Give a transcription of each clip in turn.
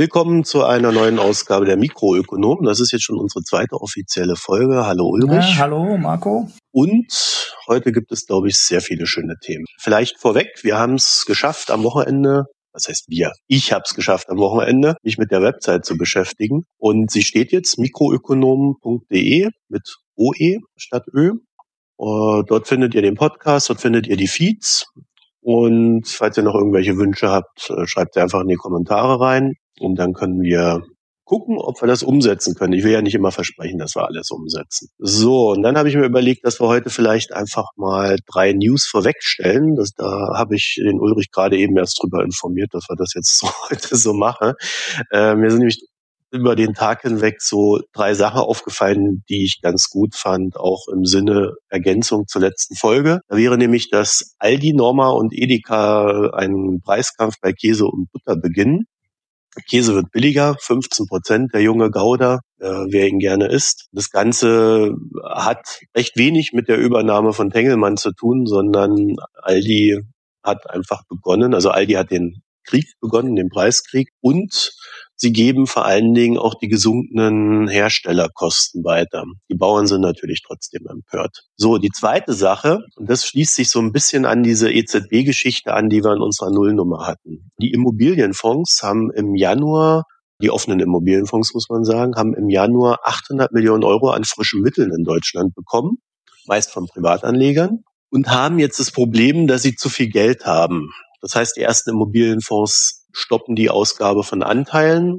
Willkommen zu einer neuen Ausgabe der Mikroökonomen. Das ist jetzt schon unsere zweite offizielle Folge. Hallo Ulrich. Ja, hallo Marco. Und heute gibt es, glaube ich, sehr viele schöne Themen. Vielleicht vorweg, wir haben es geschafft am Wochenende was heißt wir? Ich habe es geschafft am Wochenende, mich mit der Website zu beschäftigen. Und sie steht jetzt mikroökonomen.de mit OE statt Ö. Uh, dort findet ihr den Podcast, dort findet ihr die Feeds. Und falls ihr noch irgendwelche Wünsche habt, äh, schreibt sie einfach in die Kommentare rein. Und dann können wir gucken, ob wir das umsetzen können. Ich will ja nicht immer versprechen, dass wir alles umsetzen. So, und dann habe ich mir überlegt, dass wir heute vielleicht einfach mal drei News vorwegstellen. Das, da habe ich den Ulrich gerade eben erst drüber informiert, dass wir das jetzt so, heute so machen. Äh, mir sind nämlich über den Tag hinweg so drei Sachen aufgefallen, die ich ganz gut fand, auch im Sinne Ergänzung zur letzten Folge. Da wäre nämlich, dass Aldi, Norma und Edeka einen Preiskampf bei Käse und Butter beginnen. Käse wird billiger, 15 Prozent, der junge Gouda, äh, wer ihn gerne isst. Das Ganze hat recht wenig mit der Übernahme von Tengelmann zu tun, sondern Aldi hat einfach begonnen, also Aldi hat den Krieg begonnen, den Preiskrieg und Sie geben vor allen Dingen auch die gesunkenen Herstellerkosten weiter. Die Bauern sind natürlich trotzdem empört. So, die zweite Sache, und das schließt sich so ein bisschen an diese EZB-Geschichte an, die wir in unserer Nullnummer hatten. Die Immobilienfonds haben im Januar die offenen Immobilienfonds, muss man sagen, haben im Januar 800 Millionen Euro an frischen Mitteln in Deutschland bekommen, meist von Privatanlegern, und haben jetzt das Problem, dass sie zu viel Geld haben. Das heißt, die ersten Immobilienfonds stoppen die Ausgabe von Anteilen.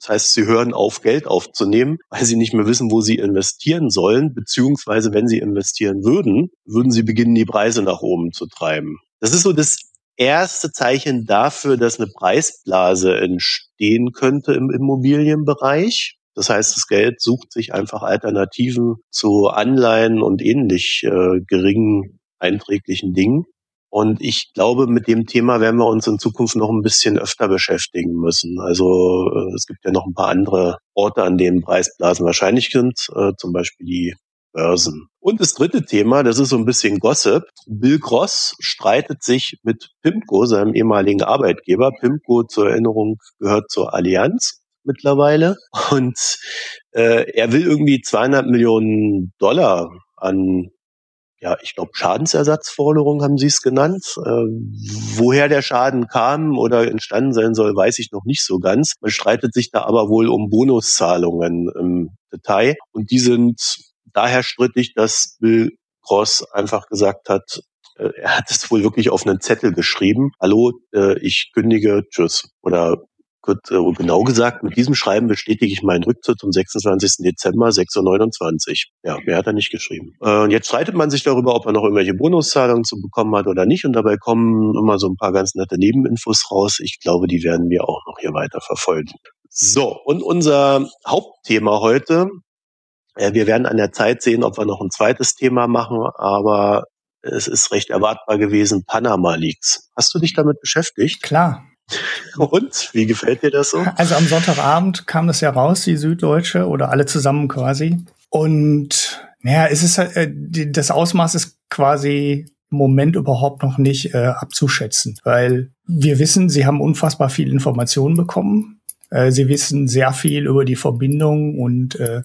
Das heißt, sie hören auf, Geld aufzunehmen, weil sie nicht mehr wissen, wo sie investieren sollen, beziehungsweise wenn sie investieren würden, würden sie beginnen, die Preise nach oben zu treiben. Das ist so das erste Zeichen dafür, dass eine Preisblase entstehen könnte im Immobilienbereich. Das heißt, das Geld sucht sich einfach Alternativen zu Anleihen und ähnlich äh, geringen einträglichen Dingen. Und ich glaube, mit dem Thema werden wir uns in Zukunft noch ein bisschen öfter beschäftigen müssen. Also äh, es gibt ja noch ein paar andere Orte, an denen Preisblasen wahrscheinlich sind, äh, zum Beispiel die Börsen. Und das dritte Thema, das ist so ein bisschen Gossip. Bill Gross streitet sich mit Pimco, seinem ehemaligen Arbeitgeber. Pimco zur Erinnerung gehört zur Allianz mittlerweile. Und äh, er will irgendwie 200 Millionen Dollar an ja, ich glaube, Schadensersatzforderung haben Sie es genannt. Ähm, woher der Schaden kam oder entstanden sein soll, weiß ich noch nicht so ganz. Man streitet sich da aber wohl um Bonuszahlungen im Detail. Und die sind daher strittig, dass Bill Cross einfach gesagt hat, äh, er hat es wohl wirklich auf einen Zettel geschrieben. Hallo, äh, ich kündige, tschüss. Oder Gut, äh, genau gesagt, mit diesem Schreiben bestätige ich meinen Rücktritt zum 26. Dezember 6.29 Uhr. Ja, mehr hat er nicht geschrieben. Äh, und jetzt streitet man sich darüber, ob er noch irgendwelche Bonuszahlungen zu bekommen hat oder nicht. Und dabei kommen immer so ein paar ganz nette Nebeninfos raus. Ich glaube, die werden wir auch noch hier weiter verfolgen. So, und unser Hauptthema heute. Äh, wir werden an der Zeit sehen, ob wir noch ein zweites Thema machen, aber es ist recht erwartbar gewesen, Panama Leaks. Hast du dich damit beschäftigt? Klar. Und wie gefällt dir das so? Also am Sonntagabend kam das ja raus, die Süddeutsche oder alle zusammen quasi. Und naja, es ist äh, das Ausmaß ist quasi im Moment überhaupt noch nicht äh, abzuschätzen, weil wir wissen, sie haben unfassbar viel Informationen bekommen. Äh, sie wissen sehr viel über die Verbindung und äh,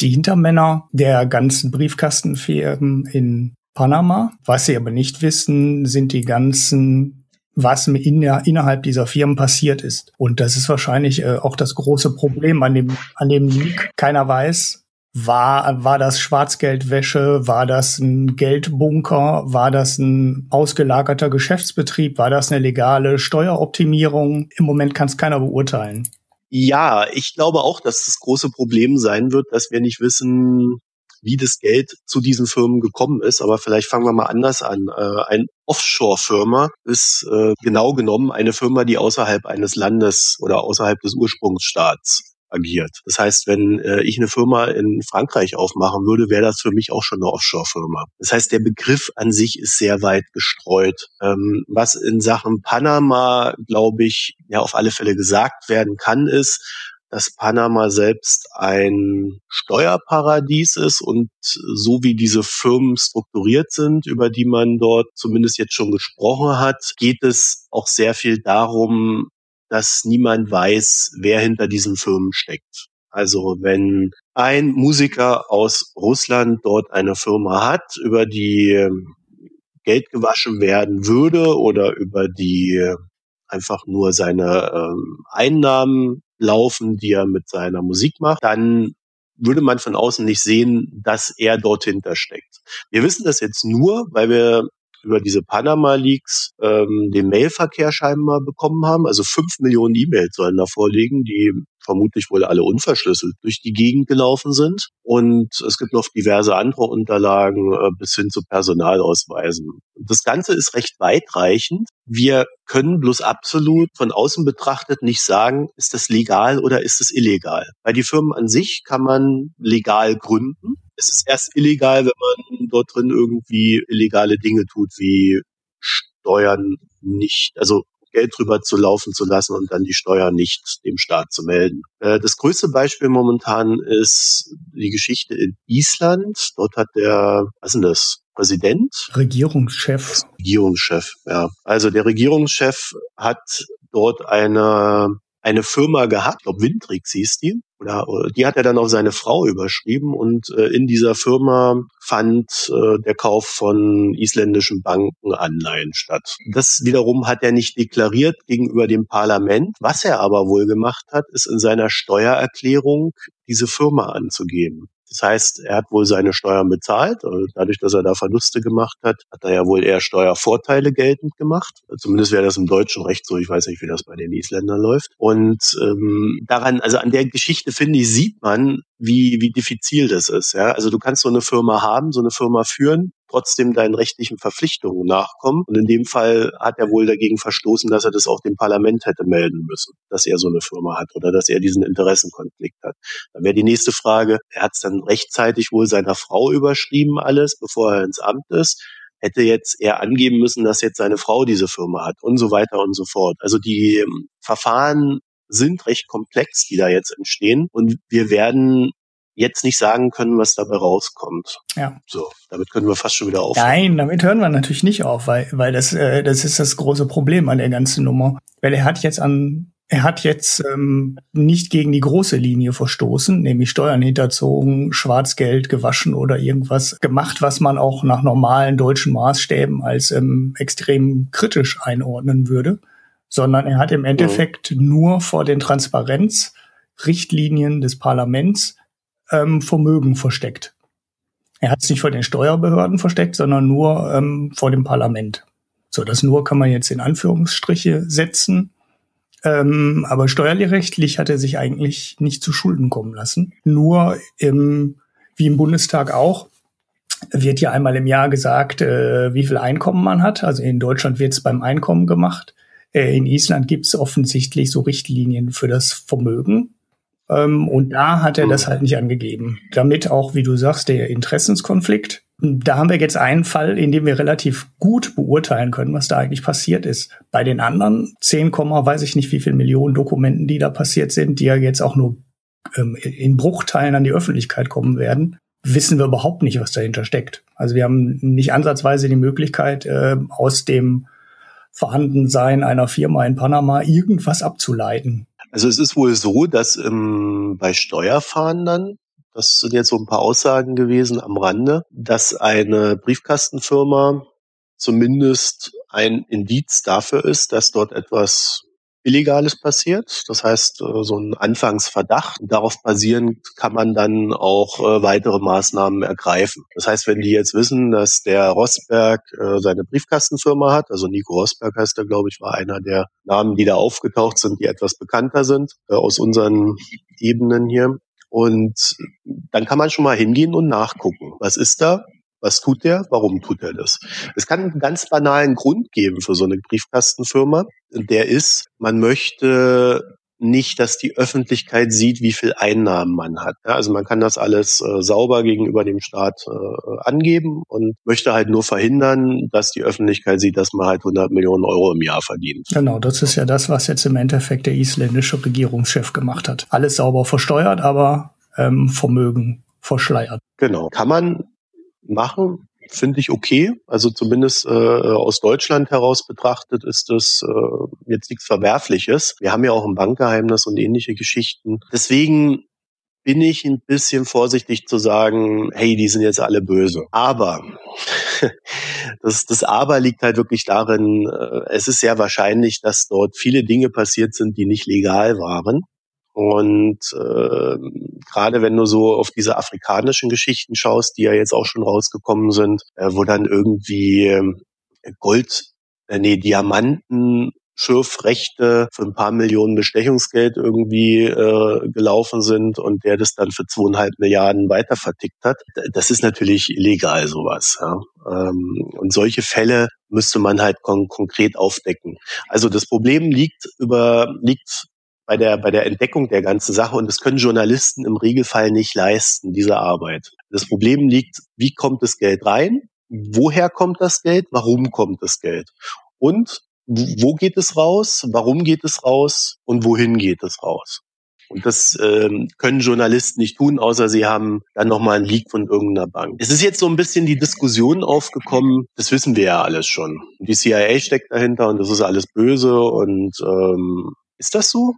die Hintermänner der ganzen Briefkastenfirmen in Panama. Was sie aber nicht wissen, sind die ganzen was in, innerhalb dieser Firmen passiert ist. Und das ist wahrscheinlich äh, auch das große Problem an dem, an dem Leak. Keiner weiß, war, war das Schwarzgeldwäsche? War das ein Geldbunker? War das ein ausgelagerter Geschäftsbetrieb? War das eine legale Steueroptimierung? Im Moment kann es keiner beurteilen. Ja, ich glaube auch, dass das große Problem sein wird, dass wir nicht wissen, wie das Geld zu diesen Firmen gekommen ist. Aber vielleicht fangen wir mal anders an. Äh, ein Offshore-Firma ist äh, genau genommen eine Firma, die außerhalb eines Landes oder außerhalb des Ursprungsstaats agiert. Das heißt, wenn äh, ich eine Firma in Frankreich aufmachen würde, wäre das für mich auch schon eine Offshore-Firma. Das heißt, der Begriff an sich ist sehr weit gestreut. Ähm, was in Sachen Panama, glaube ich, ja auf alle Fälle gesagt werden kann, ist, dass Panama selbst ein Steuerparadies ist und so wie diese Firmen strukturiert sind, über die man dort zumindest jetzt schon gesprochen hat, geht es auch sehr viel darum, dass niemand weiß, wer hinter diesen Firmen steckt. Also wenn ein Musiker aus Russland dort eine Firma hat, über die ähm, Geld gewaschen werden würde oder über die einfach nur seine ähm, Einnahmen laufen, die er mit seiner Musik macht, dann würde man von außen nicht sehen, dass er dort hinter steckt. Wir wissen das jetzt nur, weil wir über diese Panama-Leaks ähm, den Mailverkehr scheinbar bekommen haben. Also fünf Millionen E-Mails sollen da vorliegen, die vermutlich wohl alle unverschlüsselt durch die Gegend gelaufen sind. Und es gibt noch diverse andere Unterlagen äh, bis hin zu Personalausweisen. Das Ganze ist recht weitreichend. Wir können bloß absolut von außen betrachtet nicht sagen, ist das legal oder ist es illegal. Weil die Firmen an sich kann man legal gründen. Es ist erst illegal, wenn man dort drin irgendwie illegale Dinge tut, wie Steuern nicht, also Geld drüber zu laufen zu lassen und dann die Steuer nicht dem Staat zu melden. Äh, das größte Beispiel momentan ist die Geschichte in Island. Dort hat der, was ist denn das? Präsident? Regierungschef. Regierungschef, ja. Also der Regierungschef hat dort eine eine Firma gehabt, ich glaube Windrix hieß die, oder, die hat er dann auf seine Frau überschrieben und äh, in dieser Firma fand äh, der Kauf von isländischen Banken Anleihen statt. Das wiederum hat er nicht deklariert gegenüber dem Parlament. Was er aber wohl gemacht hat, ist in seiner Steuererklärung diese Firma anzugeben. Das heißt, er hat wohl seine Steuern bezahlt. Dadurch, dass er da Verluste gemacht hat, hat er ja wohl eher Steuervorteile geltend gemacht. Zumindest wäre das im deutschen Recht so. Ich weiß nicht, wie das bei den Isländern läuft. Und ähm, daran, also an der Geschichte finde ich, sieht man, wie, wie diffizil das ist. Ja? Also du kannst so eine Firma haben, so eine Firma führen, trotzdem deinen rechtlichen Verpflichtungen nachkommen. Und in dem Fall hat er wohl dagegen verstoßen, dass er das auch dem Parlament hätte melden müssen, dass er so eine Firma hat oder dass er diesen Interessenkonflikt hat. Dann wäre die nächste Frage, er hat es dann rechtzeitig wohl seiner Frau überschrieben alles, bevor er ins Amt ist hätte jetzt er angeben müssen, dass jetzt seine Frau diese Firma hat und so weiter und so fort. Also die ähm, Verfahren sind recht komplex, die da jetzt entstehen. Und wir werden jetzt nicht sagen können, was dabei rauskommt. Ja. So, damit können wir fast schon wieder aufhören. Nein, damit hören wir natürlich nicht auf, weil, weil das, äh, das ist das große Problem an der ganzen Nummer. Weil er hat jetzt an, er hat jetzt ähm, nicht gegen die große Linie verstoßen, nämlich Steuern hinterzogen, Schwarzgeld gewaschen oder irgendwas gemacht, was man auch nach normalen deutschen Maßstäben als ähm, extrem kritisch einordnen würde, sondern er hat im Endeffekt mhm. nur vor den Transparenzrichtlinien des Parlaments ähm, Vermögen versteckt. Er hat es nicht vor den Steuerbehörden versteckt, sondern nur ähm, vor dem Parlament. So, das nur kann man jetzt in Anführungsstriche setzen. Ähm, aber steuerrechtlich hat er sich eigentlich nicht zu Schulden kommen lassen. Nur im, wie im Bundestag auch, wird ja einmal im Jahr gesagt, äh, wie viel Einkommen man hat. Also in Deutschland wird es beim Einkommen gemacht. Äh, in Island gibt es offensichtlich so Richtlinien für das Vermögen. Ähm, und da hat er das halt nicht angegeben. Damit auch, wie du sagst, der Interessenskonflikt. Da haben wir jetzt einen Fall, in dem wir relativ gut beurteilen können, was da eigentlich passiert ist. Bei den anderen 10, weiß ich nicht, wie viel Millionen Dokumenten, die da passiert sind, die ja jetzt auch nur ähm, in Bruchteilen an die Öffentlichkeit kommen werden, wissen wir überhaupt nicht, was dahinter steckt. Also wir haben nicht ansatzweise die Möglichkeit, äh, aus dem Vorhandensein einer Firma in Panama irgendwas abzuleiten. Also es ist wohl so, dass ähm, bei Steuerfahndern, das sind jetzt so ein paar Aussagen gewesen am Rande, dass eine Briefkastenfirma zumindest ein Indiz dafür ist, dass dort etwas Illegales passiert. Das heißt, äh, so ein Anfangsverdacht. Darauf basierend kann man dann auch äh, weitere Maßnahmen ergreifen. Das heißt, wenn die jetzt wissen, dass der Rosberg äh, seine Briefkastenfirma hat, also Nico Rosberg heißt er, glaube ich, war einer der Namen, die da aufgetaucht sind, die etwas bekannter sind aus unseren Ebenen hier. Und dann kann man schon mal hingehen und nachgucken. Was ist da? Was tut der? Warum tut er das? Es kann einen ganz banalen Grund geben für so eine Briefkastenfirma. Der ist, man möchte nicht, dass die Öffentlichkeit sieht, wie viel Einnahmen man hat. Ja, also man kann das alles äh, sauber gegenüber dem Staat äh, angeben und möchte halt nur verhindern, dass die Öffentlichkeit sieht, dass man halt 100 Millionen Euro im Jahr verdient. Genau, das ist ja das, was jetzt im Endeffekt der isländische Regierungschef gemacht hat. Alles sauber versteuert, aber ähm, Vermögen verschleiert. Genau. Kann man machen. finde ich okay. Also zumindest äh, aus Deutschland heraus betrachtet ist das äh, jetzt nichts Verwerfliches. Wir haben ja auch ein Bankgeheimnis und ähnliche Geschichten. Deswegen bin ich ein bisschen vorsichtig zu sagen, hey, die sind jetzt alle böse. Aber das, das Aber liegt halt wirklich darin, äh, es ist sehr wahrscheinlich, dass dort viele Dinge passiert sind, die nicht legal waren. Und äh, gerade wenn du so auf diese afrikanischen Geschichten schaust, die ja jetzt auch schon rausgekommen sind, äh, wo dann irgendwie äh, Gold, äh, nee, Diamanten Schürfrechte für ein paar Millionen Bestechungsgeld irgendwie äh, gelaufen sind und der das dann für zweieinhalb Milliarden weiter vertickt hat. Das ist natürlich illegal, sowas. Ja. Ähm, und solche Fälle müsste man halt kon konkret aufdecken. Also das Problem liegt über, liegt bei der, bei der Entdeckung der ganzen Sache und das können Journalisten im Regelfall nicht leisten, diese Arbeit. Das Problem liegt, wie kommt das Geld rein? Woher kommt das Geld? Warum kommt das Geld? Und wo geht es raus, warum geht es raus und wohin geht es raus. Und das ähm, können Journalisten nicht tun, außer sie haben dann nochmal einen Leak von irgendeiner Bank. Es ist jetzt so ein bisschen die Diskussion aufgekommen, das wissen wir ja alles schon. Die CIA steckt dahinter und das ist alles böse und ähm, ist das so?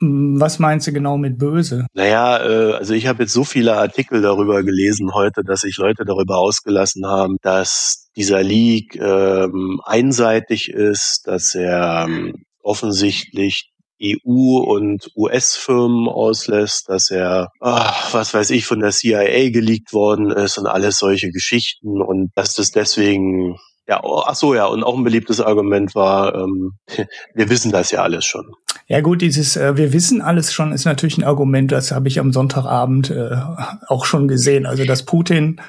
Was meinst du genau mit böse? Naja, äh, also ich habe jetzt so viele Artikel darüber gelesen heute, dass sich Leute darüber ausgelassen haben, dass dieser Leak ähm, einseitig ist, dass er ähm, offensichtlich EU- und US-Firmen auslässt, dass er, ach, was weiß ich, von der CIA geleakt worden ist und alles solche Geschichten und dass das deswegen ja, oh, ach so, ja, und auch ein beliebtes Argument war, ähm, wir wissen das ja alles schon. Ja gut, dieses äh, wir wissen alles schon ist natürlich ein Argument, das habe ich am Sonntagabend äh, auch schon gesehen. Also dass Putin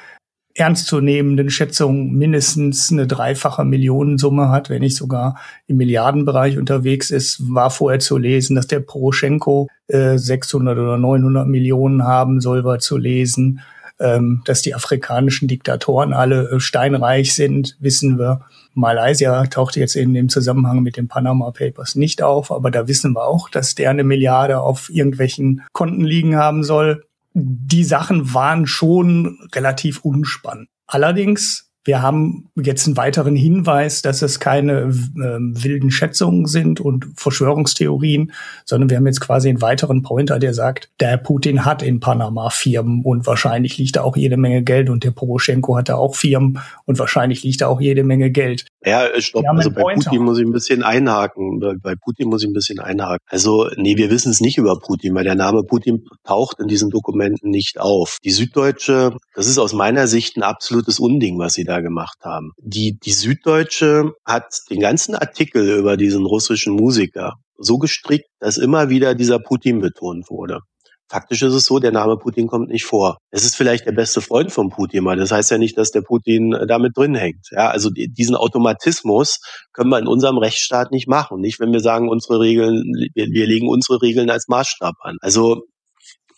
ernstzunehmenden Schätzungen mindestens eine dreifache Millionensumme hat, wenn nicht sogar im Milliardenbereich unterwegs ist, war vorher zu lesen, dass der Poroschenko äh, 600 oder 900 Millionen haben soll, war zu lesen, ähm, dass die afrikanischen Diktatoren alle äh, steinreich sind, wissen wir. Malaysia taucht jetzt in dem Zusammenhang mit den Panama Papers nicht auf, aber da wissen wir auch, dass der eine Milliarde auf irgendwelchen Konten liegen haben soll. Die Sachen waren schon relativ unspannend. Allerdings wir haben jetzt einen weiteren Hinweis, dass es keine äh, wilden Schätzungen sind und Verschwörungstheorien, sondern wir haben jetzt quasi einen weiteren Pointer, der sagt, der Putin hat in Panama Firmen und wahrscheinlich liegt da auch jede Menge Geld und der Poroschenko hat da auch Firmen und wahrscheinlich liegt da auch jede Menge Geld. Ja, stopp, also bei Pointer. Putin muss ich ein bisschen einhaken. Bei, bei Putin muss ich ein bisschen einhaken. Also, nee, wir wissen es nicht über Putin, weil der Name Putin taucht in diesen Dokumenten nicht auf. Die Süddeutsche, das ist aus meiner Sicht ein absolutes Unding, was sie da gemacht haben. Die, die Süddeutsche hat den ganzen Artikel über diesen russischen Musiker so gestrickt, dass immer wieder dieser Putin betont wurde. Faktisch ist es so, der Name Putin kommt nicht vor. Es ist vielleicht der beste Freund von Putin, aber das heißt ja nicht, dass der Putin äh, damit drin hängt. Ja, also diesen Automatismus können wir in unserem Rechtsstaat nicht machen. Nicht, wenn wir sagen, unsere Regeln, wir, wir legen unsere Regeln als Maßstab an. Also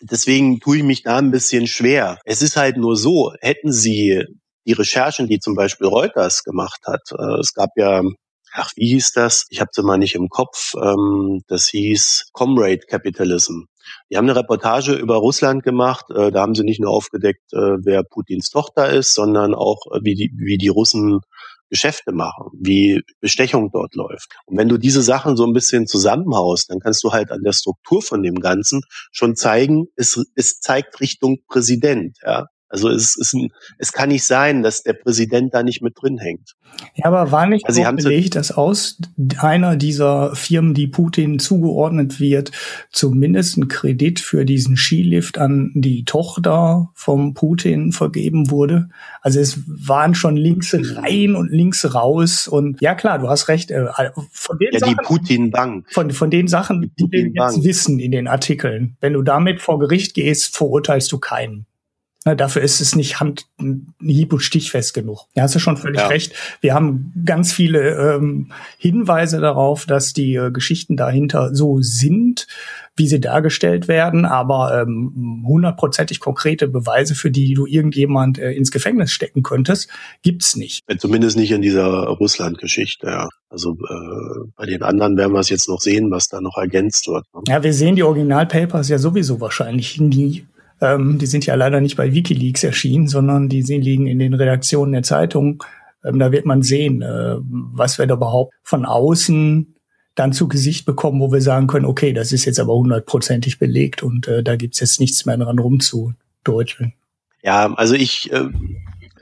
deswegen tue ich mich da ein bisschen schwer. Es ist halt nur so, hätten Sie die Recherchen, die zum Beispiel Reuters gemacht hat, äh, es gab ja ach, wie hieß das? Ich habe es immer nicht im Kopf. Ähm, das hieß Comrade Capitalism. Die haben eine Reportage über Russland gemacht. Äh, da haben sie nicht nur aufgedeckt, äh, wer Putins Tochter ist, sondern auch, äh, wie, die, wie die Russen Geschäfte machen, wie Bestechung dort läuft. Und wenn du diese Sachen so ein bisschen zusammenhaust, dann kannst du halt an der Struktur von dem Ganzen schon zeigen, es, es zeigt Richtung Präsident. Ja? Also es, ist ein, es kann nicht sein, dass der Präsident da nicht mit drin hängt. Ja, aber war nicht also belegt, dass aus einer dieser Firmen, die Putin zugeordnet wird, zumindest ein Kredit für diesen Skilift an die Tochter vom Putin vergeben wurde? Also es waren schon links rein und links raus und ja klar, du hast recht. Äh, von den ja, Sachen, die Putin-Bank. Von, von den Sachen, die, die wir jetzt wissen in den Artikeln. Wenn du damit vor Gericht gehst, verurteilst du keinen. Na, dafür ist es nicht hand, hieb- und stichfest genug. Ja, hast du schon völlig ja. recht. Wir haben ganz viele ähm, Hinweise darauf, dass die äh, Geschichten dahinter so sind, wie sie dargestellt werden, aber ähm, hundertprozentig konkrete Beweise, für die du irgendjemand äh, ins Gefängnis stecken könntest, gibt's nicht. Zumindest nicht in dieser Russland-Geschichte, ja. Also äh, bei den anderen werden wir es jetzt noch sehen, was da noch ergänzt wird. Ne? Ja, wir sehen die Originalpapers ja sowieso wahrscheinlich nie Ähm, die sind ja leider nicht bei Wikileaks erschienen, sondern die liegen in den Redaktionen der Zeitung. Ähm, da wird man sehen, äh, was wir da überhaupt von außen dann zu Gesicht bekommen, wo wir sagen können, okay, das ist jetzt aber hundertprozentig belegt und äh, da gibt's jetzt nichts mehr dran rumzudeuteln. Ja, also ich, äh,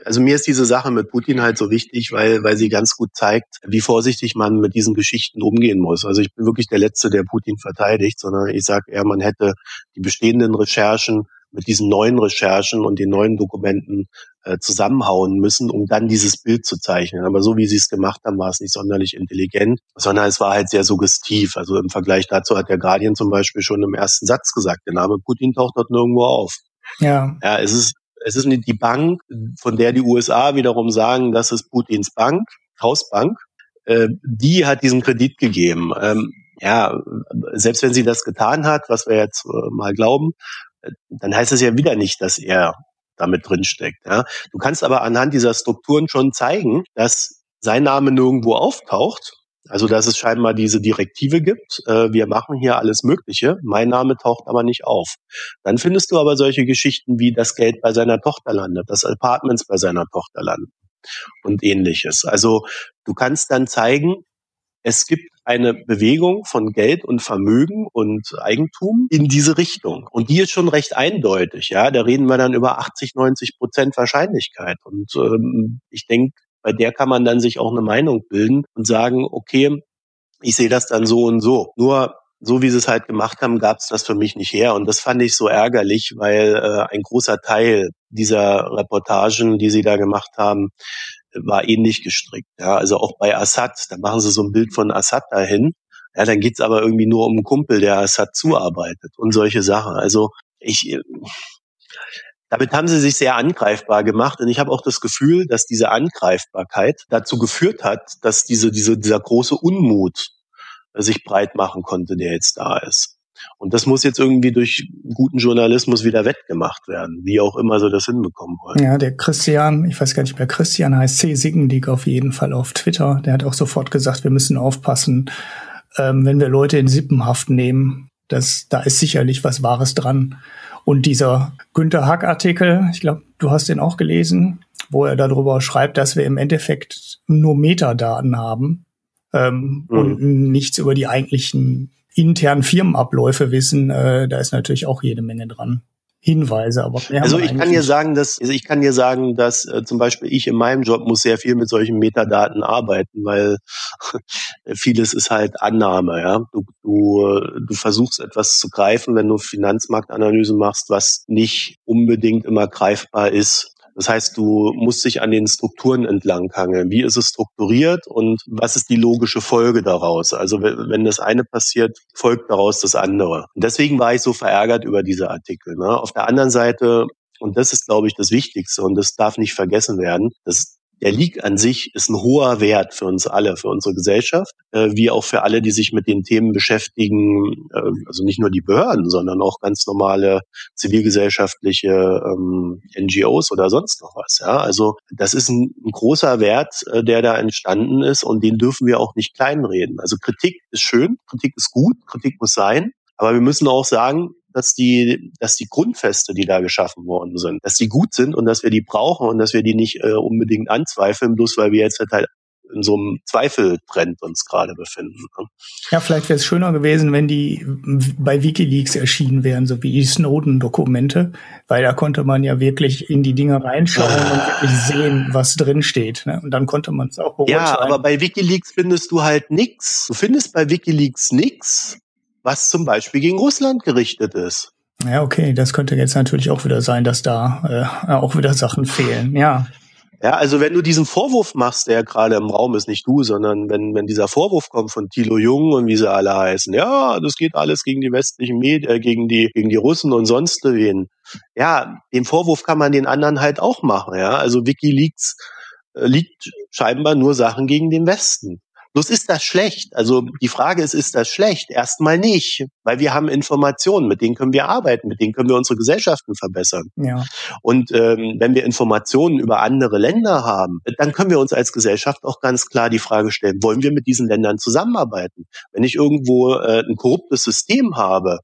also mir ist diese Sache mit Putin halt so wichtig, weil, weil sie ganz gut zeigt, wie vorsichtig man mit diesen Geschichten umgehen muss. Also ich bin wirklich der Letzte, der Putin verteidigt, sondern ich sage eher, man hätte die bestehenden Recherchen mit diesen neuen Recherchen und den neuen Dokumenten äh, zusammenhauen müssen, um dann dieses Bild zu zeichnen. Aber so wie sie es gemacht haben, war es nicht sonderlich intelligent, sondern es war halt sehr suggestiv. Also im Vergleich dazu hat der Guardian zum Beispiel schon im ersten Satz gesagt, der Name Putin taucht dort nirgendwo auf. Ja. Ja, es ist es ist nicht die Bank, von der die USA wiederum sagen, das ist Putins Bank, Hausbank. Äh, die hat diesen Kredit gegeben. Ähm, ja, selbst wenn sie das getan hat, was wir jetzt äh, mal glauben, dann heißt es ja wieder nicht, dass er damit drinsteckt. Ja. Du kannst aber anhand dieser Strukturen schon zeigen, dass sein Name nirgendwo auftaucht also dass es scheinbar diese Direktive gibt, äh, wir machen hier alles Mögliche, mein Name taucht aber nicht auf. Dann findest du aber solche Geschichten wie das Geld bei seiner Tochter landet, das Apartments bei seiner Tochter landen und ähnliches. Also du kannst dann zeigen, es gibt eine Bewegung von Geld und Vermögen und Eigentum in diese Richtung. Und die ist schon recht eindeutig. Ja, da reden wir dann über 80, 90 Prozent Wahrscheinlichkeit. Und ähm, ich denke, bei der kann man dann sich auch eine Meinung bilden und sagen, okay, ich sehe das dann so und so. Nur so wie sie es halt gemacht haben, gab es das für mich nicht her. Und das fand ich so ärgerlich, weil äh, ein großer Teil dieser Reportagen, die sie da gemacht haben, war ähnlich gestrickt. Ja, also auch bei Assad, da machen sie so ein Bild von Assad dahin. Ja, dann geht's aber irgendwie nur um einen Kumpel, der Assad zuarbeitet und solche Sachen. Also ich, damit haben sie sich sehr angreifbar gemacht und ich habe auch das Gefühl, dass diese Angreifbarkeit dazu geführt hat, dass diese, diese, dieser große Unmut äh, sich breit machen konnte, der jetzt da ist. Und das muss jetzt irgendwie durch guten Journalismus wieder wettgemacht werden, wie auch immer sie das hinbekommen wollen. Ja, der Christian, ich weiß gar nicht, wer Christian heißt, C. Siggendick auf jeden Fall auf Twitter, der hat auch sofort gesagt, wir müssen aufpassen, ähm, wenn wir Leute in Sippenhaft nehmen. Das, da ist sicherlich was Wahres dran. Und dieser Günter Hack-Artikel, ich glaube, du hast den auch gelesen, wo er darüber schreibt, dass wir im Endeffekt nur Metadaten haben ähm, mhm. und nichts über die eigentlichen internen Firmenabläufe wissen. Äh, da ist natürlich auch jede Menge dran. Hinweise, aber also ich kann dir sagen, dass also ich kann dir sagen, dass äh, zum Beispiel ich in meinem Job muss sehr viel mit solchen Metadaten arbeiten, weil vieles ist halt Annahme. Ja, du, du du versuchst etwas zu greifen, wenn du Finanzmarktanalyse machst, was nicht unbedingt immer greifbar ist. Das heißt, du musst dich an den Strukturen entlanghangeln. Wie ist es strukturiert und was ist die logische Folge daraus? Also wenn das eine passiert, folgt daraus das andere. Und deswegen war ich so verärgert über diese Artikel. Ne? Auf der anderen Seite und das ist, glaube ich, das Wichtigste und das darf nicht vergessen werden. Das der Leak an sich ist ein hoher Wert für uns alle, für unsere Gesellschaft, äh, wie auch für alle, die sich mit den Themen beschäftigen, äh, also nicht nur die Behörden, sondern auch ganz normale zivilgesellschaftliche ähm, NGOs oder sonst noch was. Ja? Also das ist ein, ein großer Wert, äh, der da entstanden ist und den dürfen wir auch nicht kleinreden. Also Kritik ist schön, Kritik ist gut, Kritik muss sein, aber wir müssen auch sagen, dass die, dass die Grundfeste, die da geschaffen worden sind, dass die gut sind und dass wir die brauchen und dass wir die nicht äh, unbedingt anzweifeln, bloß weil wir jetzt halt in so einem Zweifeltrend uns gerade befinden. Ne? Ja, vielleicht wäre es schöner gewesen, wenn die bei WikiLeaks erschienen wären, so wie die Snowden-Dokumente, weil da konnte man ja wirklich in die Dinge reinschauen ah. und wirklich sehen, was drin steht. Ne? Und dann konnte man es auch beurteilen. Ja, aber bei WikiLeaks findest du halt nichts. Du findest bei WikiLeaks nichts, was zum Beispiel gegen Russland gerichtet ist. Ja, okay, das könnte jetzt natürlich auch wieder sein, dass da äh, auch wieder Sachen fehlen, ja. Ja, also wenn du diesen Vorwurf machst, der gerade im Raum ist, nicht du, sondern wenn, wenn dieser Vorwurf kommt von Thilo Jung und wie sie alle heißen, ja, das geht alles gegen die westlichen Medien, äh, gegen die, gegen die Russen und sonst wen. Ja, den Vorwurf kann man den anderen halt auch machen, ja. Also WikiLeaks äh, liegt scheinbar nur Sachen gegen den Westen. Bloß ist das schlecht. Also die Frage ist, ist das schlecht? Erstmal nicht, weil wir haben Informationen, mit denen können wir arbeiten, mit denen können wir unsere Gesellschaften verbessern. Ja. Und ähm, wenn wir Informationen über andere Länder haben, dann können wir uns als Gesellschaft auch ganz klar die Frage stellen, wollen wir mit diesen Ländern zusammenarbeiten? Wenn ich irgendwo äh, ein korruptes System habe,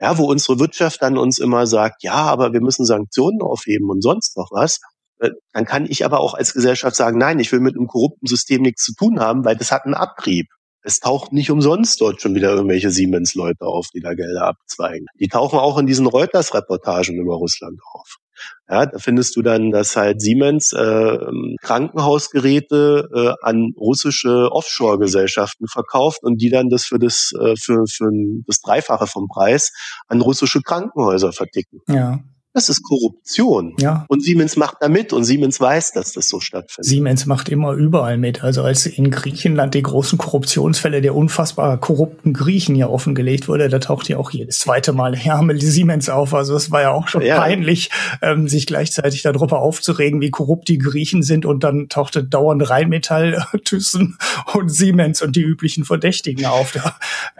Ja, wo unsere Wirtschaft dann uns immer sagt, ja, aber wir müssen Sanktionen aufheben und sonst noch was. Äh, dann kann ich aber auch als Gesellschaft sagen, nein, ich will mit einem korrupten System nichts zu tun haben, weil das hat einen Abrieb. Es taucht nicht umsonst dort schon wieder irgendwelche Siemens-Leute auf, die da Gelder abzweigen. Die tauchen auch in diesen Reuters-Reportagen über Russland auf. Ja, da findest du dann, dass halt Siemens äh, Krankenhausgeräte äh, an russische Offshore-Gesellschaften verkauft und die dann das für das äh, für, für das Dreifache vom Preis an russische Krankenhäuser verticken. Ja. Das ist Korruption. Ja. Und Siemens macht da mit und Siemens weiß, dass das so stattfindet. Siemens macht immer überall mit. Also als in Griechenland die großen Korruptionsfälle der unfassbar korrupten Griechen ja offengelegt wurde, da taucht ja auch jedes zweite Mal Hermel Siemens auf. Also es war ja auch schon ja. peinlich, ähm, sich gleichzeitig darüber aufzuregen, wie korrupt die Griechen sind. Und dann tauchte dauernd Rheinmetall, Thyssen und Siemens und die üblichen Verdächtigen auf. Da,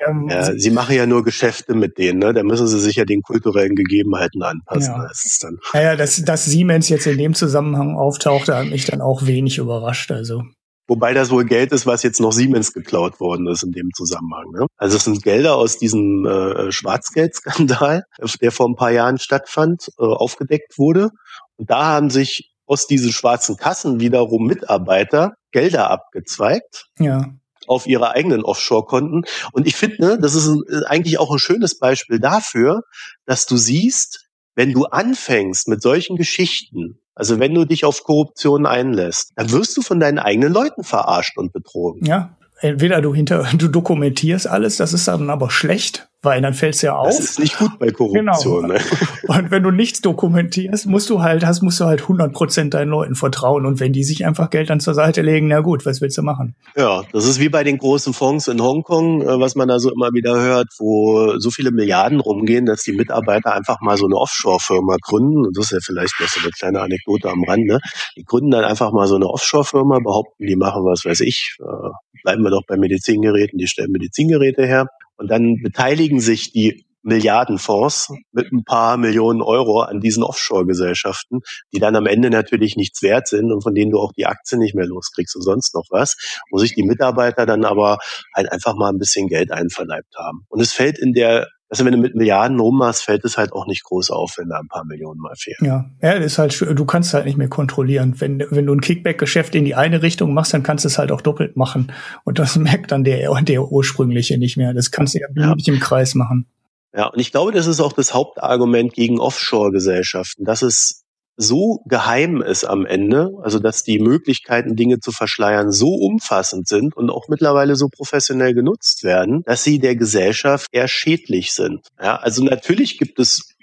ähm, ja, sie machen ja nur Geschäfte mit denen. Ne? Da müssen sie sich ja den kulturellen Gegebenheiten anpassen. Ja ist dann. Naja, dass, dass Siemens jetzt in dem Zusammenhang auftauchte, hat mich dann auch wenig überrascht. Also. Wobei das wohl Geld ist, was jetzt noch Siemens geklaut worden ist in dem Zusammenhang. Ne? Also es sind Gelder aus diesem äh, Schwarzgeldskandal, der vor ein paar Jahren stattfand, äh, aufgedeckt wurde. Und da haben sich aus diesen schwarzen Kassen wiederum Mitarbeiter Gelder abgezweigt. Ja auf ihre eigenen Offshore-Konten. Und ich finde, das ist äh, eigentlich auch ein schönes Beispiel dafür, dass du siehst, wenn du anfängst mit solchen Geschichten, also wenn du dich auf Korruption einlässt, dann wirst du von deinen eigenen Leuten verarscht und betrogen. Ja, entweder du hinter, du dokumentierst alles, das ist dann aber schlecht, weil dann fällt's ja auf. Das ist nicht gut bei Korruption. Genau. Ne? Und wenn du nichts dokumentierst, musst du halt, hast, musst du halt 100 Prozent deinen Leuten vertrauen. Und wenn die sich einfach Geld dann zur Seite legen, na gut, was willst du machen? Ja, das ist wie bei den großen Fonds in Hongkong, äh, was man da so immer wieder hört, wo so viele Milliarden rumgehen, dass die Mitarbeiter einfach mal so eine Offshore-Firma gründen. Und das ist ja vielleicht noch so eine kleine Anekdote am Rande. Die gründen dann einfach mal so eine Offshore-Firma, behaupten, die machen was weiß ich, äh, bleiben wir doch bei Medizingeräten, die stellen Medizingeräte her und dann beteiligen sich die Milliardenfonds mit ein paar Millionen Euro an diesen Offshore-Gesellschaften, die dann am Ende natürlich nichts wert sind und von denen du auch die Aktien nicht mehr loskriegst und sonst noch was, wo sich die Mitarbeiter dann aber halt einfach mal ein bisschen Geld einverleibt haben. Und es fällt in der also wenn du mit Milliarden rummachst, fällt es halt auch nicht groß auf, wenn da ein paar Millionen mal fehlen. Ja, ja, das ist halt, du kannst halt nicht mehr kontrollieren. Wenn, wenn du ein Kickback-Geschäft in die eine Richtung machst, dann kannst du es halt auch doppelt machen. Und das merkt dann der, der ursprüngliche nicht mehr. Das kannst du ja beliebig ja. im Kreis machen. Ja, und ich glaube, das ist auch das Hauptargument gegen Offshore-Gesellschaften, dass es so geheim ist am Ende, also dass die Möglichkeiten, Dinge zu verschleiern, so umfassend sind und auch mittlerweile so professionell genutzt werden, dass sie der Gesellschaft eher schädlich sind. Ja, also natürlich gibt es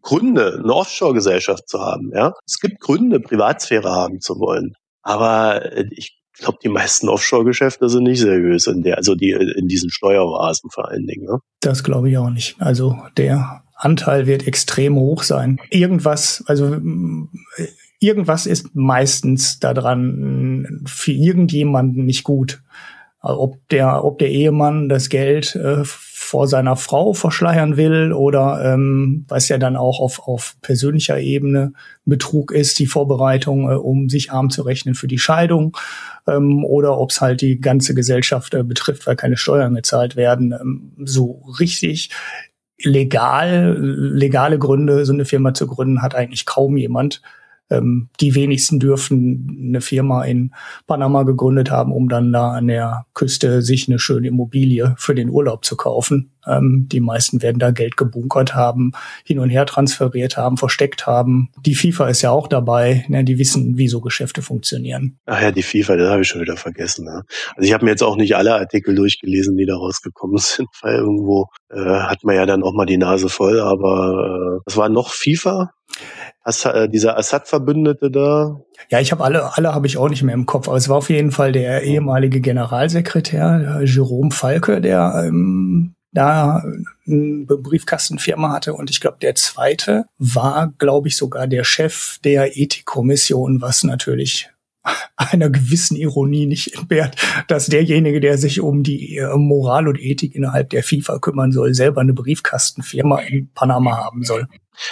Gründe, eine Offshore-Gesellschaft zu haben. Ja, es gibt Gründe, Privatsphäre haben zu wollen. Aber äh, ich glaube, die meisten Offshore-Geschäfte sind nicht seriös in der, also die in diesen Steueroasen vor allen Dingen. Ne? Das glaube ich auch nicht. Also der Anteil wird extrem hoch sein. Irgendwas, also irgendwas ist meistens daran für irgendjemanden nicht gut. Ob der, ob der Ehemann das Geld äh, vor seiner Frau verschleiern will oder ähm, was ja dann auch auf, auf persönlicher Ebene Betrug ist, die Vorbereitung, äh, um sich arm zu rechnen für die Scheidung ähm, oder ob es halt die ganze Gesellschaft äh, betrifft, weil keine Steuern gezahlt werden. Ähm, so richtig legal, legale Gründe, so eine Firma zu gründen, hat eigentlich kaum jemand. Ähm, die wenigsten dürfen eine Firma in Panama gegründet haben, um dann da an der Küste sich eine schöne Immobilie für den Urlaub zu kaufen. Ähm, die meisten werden da Geld gebunkert haben, hin und her transferiert haben, versteckt haben. Die FIFA ist ja auch dabei, ne, die wissen, wie so Geschäfte funktionieren. Ach ja, die FIFA, das habe ich schon wieder vergessen. Ne? Also ich habe mir jetzt auch nicht alle Artikel durchgelesen, die da rausgekommen sind, weil irgendwo äh, hat man ja dann auch mal die Nase voll. Aber äh, war noch FIFA? Assad, äh, dieser Assad-Verbündete da? Ja, ich habe alle, alle habe ich auch nicht mehr im Kopf, aber es war auf jeden Fall der ehemalige Generalsekretär, Jerome Falke, der ähm, da eine Briefkastenfirma hatte und ich glaube, der zweite war, glaube ich, sogar der Chef der Ethikkommission, was natürlich einer gewissen Ironie nicht entbehrt, dass derjenige, der sich um die äh, Moral und Ethik innerhalb der FIFA kümmern soll, selber eine Briefkastenfirma in Panama haben soll.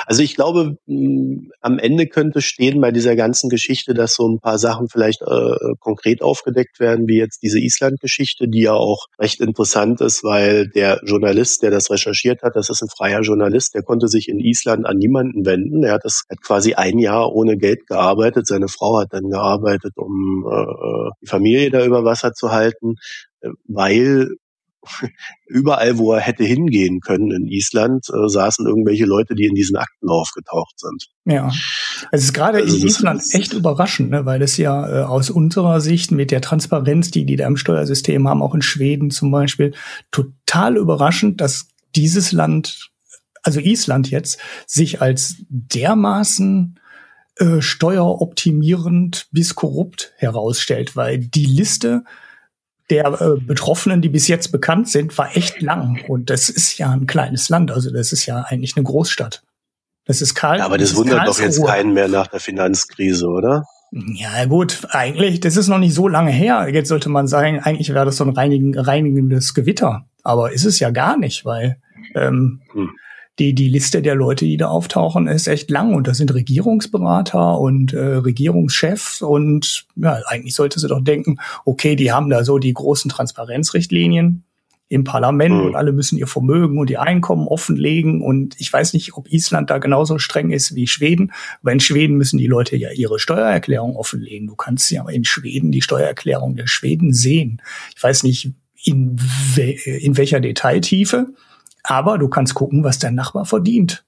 Also ich glaube, mh, am Ende könnte stehen bei dieser ganzen Geschichte, dass so ein paar Sachen vielleicht äh, konkret aufgedeckt werden, wie jetzt diese Island-Geschichte, die ja auch recht interessant ist, weil der Journalist, der das recherchiert hat, das ist ein freier Journalist, der konnte sich in Island an niemanden wenden. Er hat das hat quasi ein Jahr ohne Geld gearbeitet. Seine Frau hat dann gearbeitet, um äh, die Familie da über Wasser zu halten, äh, weil überall, wo er hätte hingehen können in Island, äh, saßen irgendwelche Leute, die in diesen Akten aufgetaucht sind. Ja, es ist gerade also in Island echt überraschend, ne, weil es ja äh, aus unserer Sicht mit der Transparenz, die die da im Steuersystem haben, auch in Schweden zum Beispiel, total überraschend, dass dieses Land, also Island jetzt, sich als dermaßen äh, steueroptimierend bis korrupt herausstellt, weil die Liste der äh, Betroffenen, die bis jetzt bekannt sind, war echt lang. Und das ist ja ein kleines Land, also das ist ja eigentlich eine Großstadt. Das ist kalt. Ja, aber das, das wundert doch jetzt keinen mehr nach der Finanzkrise, oder? Ja, gut, eigentlich, das ist noch nicht so lange her. Jetzt sollte man sagen, eigentlich wäre das so ein reinigen, reinigendes Gewitter. Aber ist es ja gar nicht, weil ähm, hm die, die Liste der Leute, die da auftauchen, ist echt lang und das sind Regierungsberater und äh, Regierungschefs und ja, eigentlich sollte sie doch denken, okay, die haben da so die großen Transparenzrichtlinien im Parlament mhm. und alle müssen ihr Vermögen und ihr Einkommen offenlegen und ich weiß nicht, ob Island da genauso streng ist wie Schweden, aber in Schweden müssen die Leute ja ihre Steuererklärung offenlegen. Du kannst ja in Schweden die Steuererklärung der Schweden sehen. Ich weiß nicht, in, we in welcher Detailtiefe, aber du kannst gucken, was dein Nachbar verdient.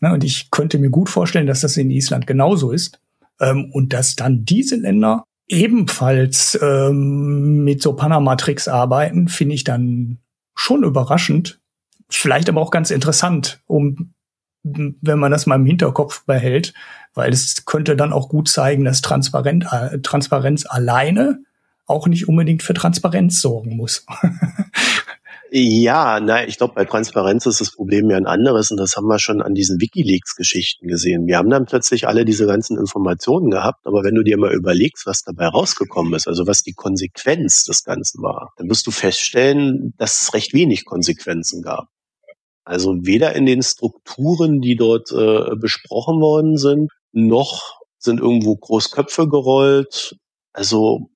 Ne, und ich könnte mir gut vorstellen, dass das in Island genauso ist. Ähm, und dass dann diese Länder ebenfalls ähm, mit so Panama-Tricks arbeiten, finde ich dann schon überraschend. Vielleicht aber auch ganz interessant, um wenn man das mal im Hinterkopf behält, weil es könnte dann auch gut zeigen, dass äh, Transparenz alleine auch nicht unbedingt für Transparenz sorgen muss. Ja, nein, ich glaube, bei Transparenz ist das Problem ja ein anderes und das haben wir schon an diesen Wikileaks-Geschichten gesehen. Wir haben dann plötzlich alle diese ganzen Informationen gehabt, aber wenn du dir mal überlegst, was dabei rausgekommen ist, also was die Konsequenz des Ganzen war, dann wirst du feststellen, dass es recht wenig Konsequenzen gab. Also weder in den Strukturen, die dort äh, besprochen worden sind, noch sind irgendwo Großköpfe gerollt. Also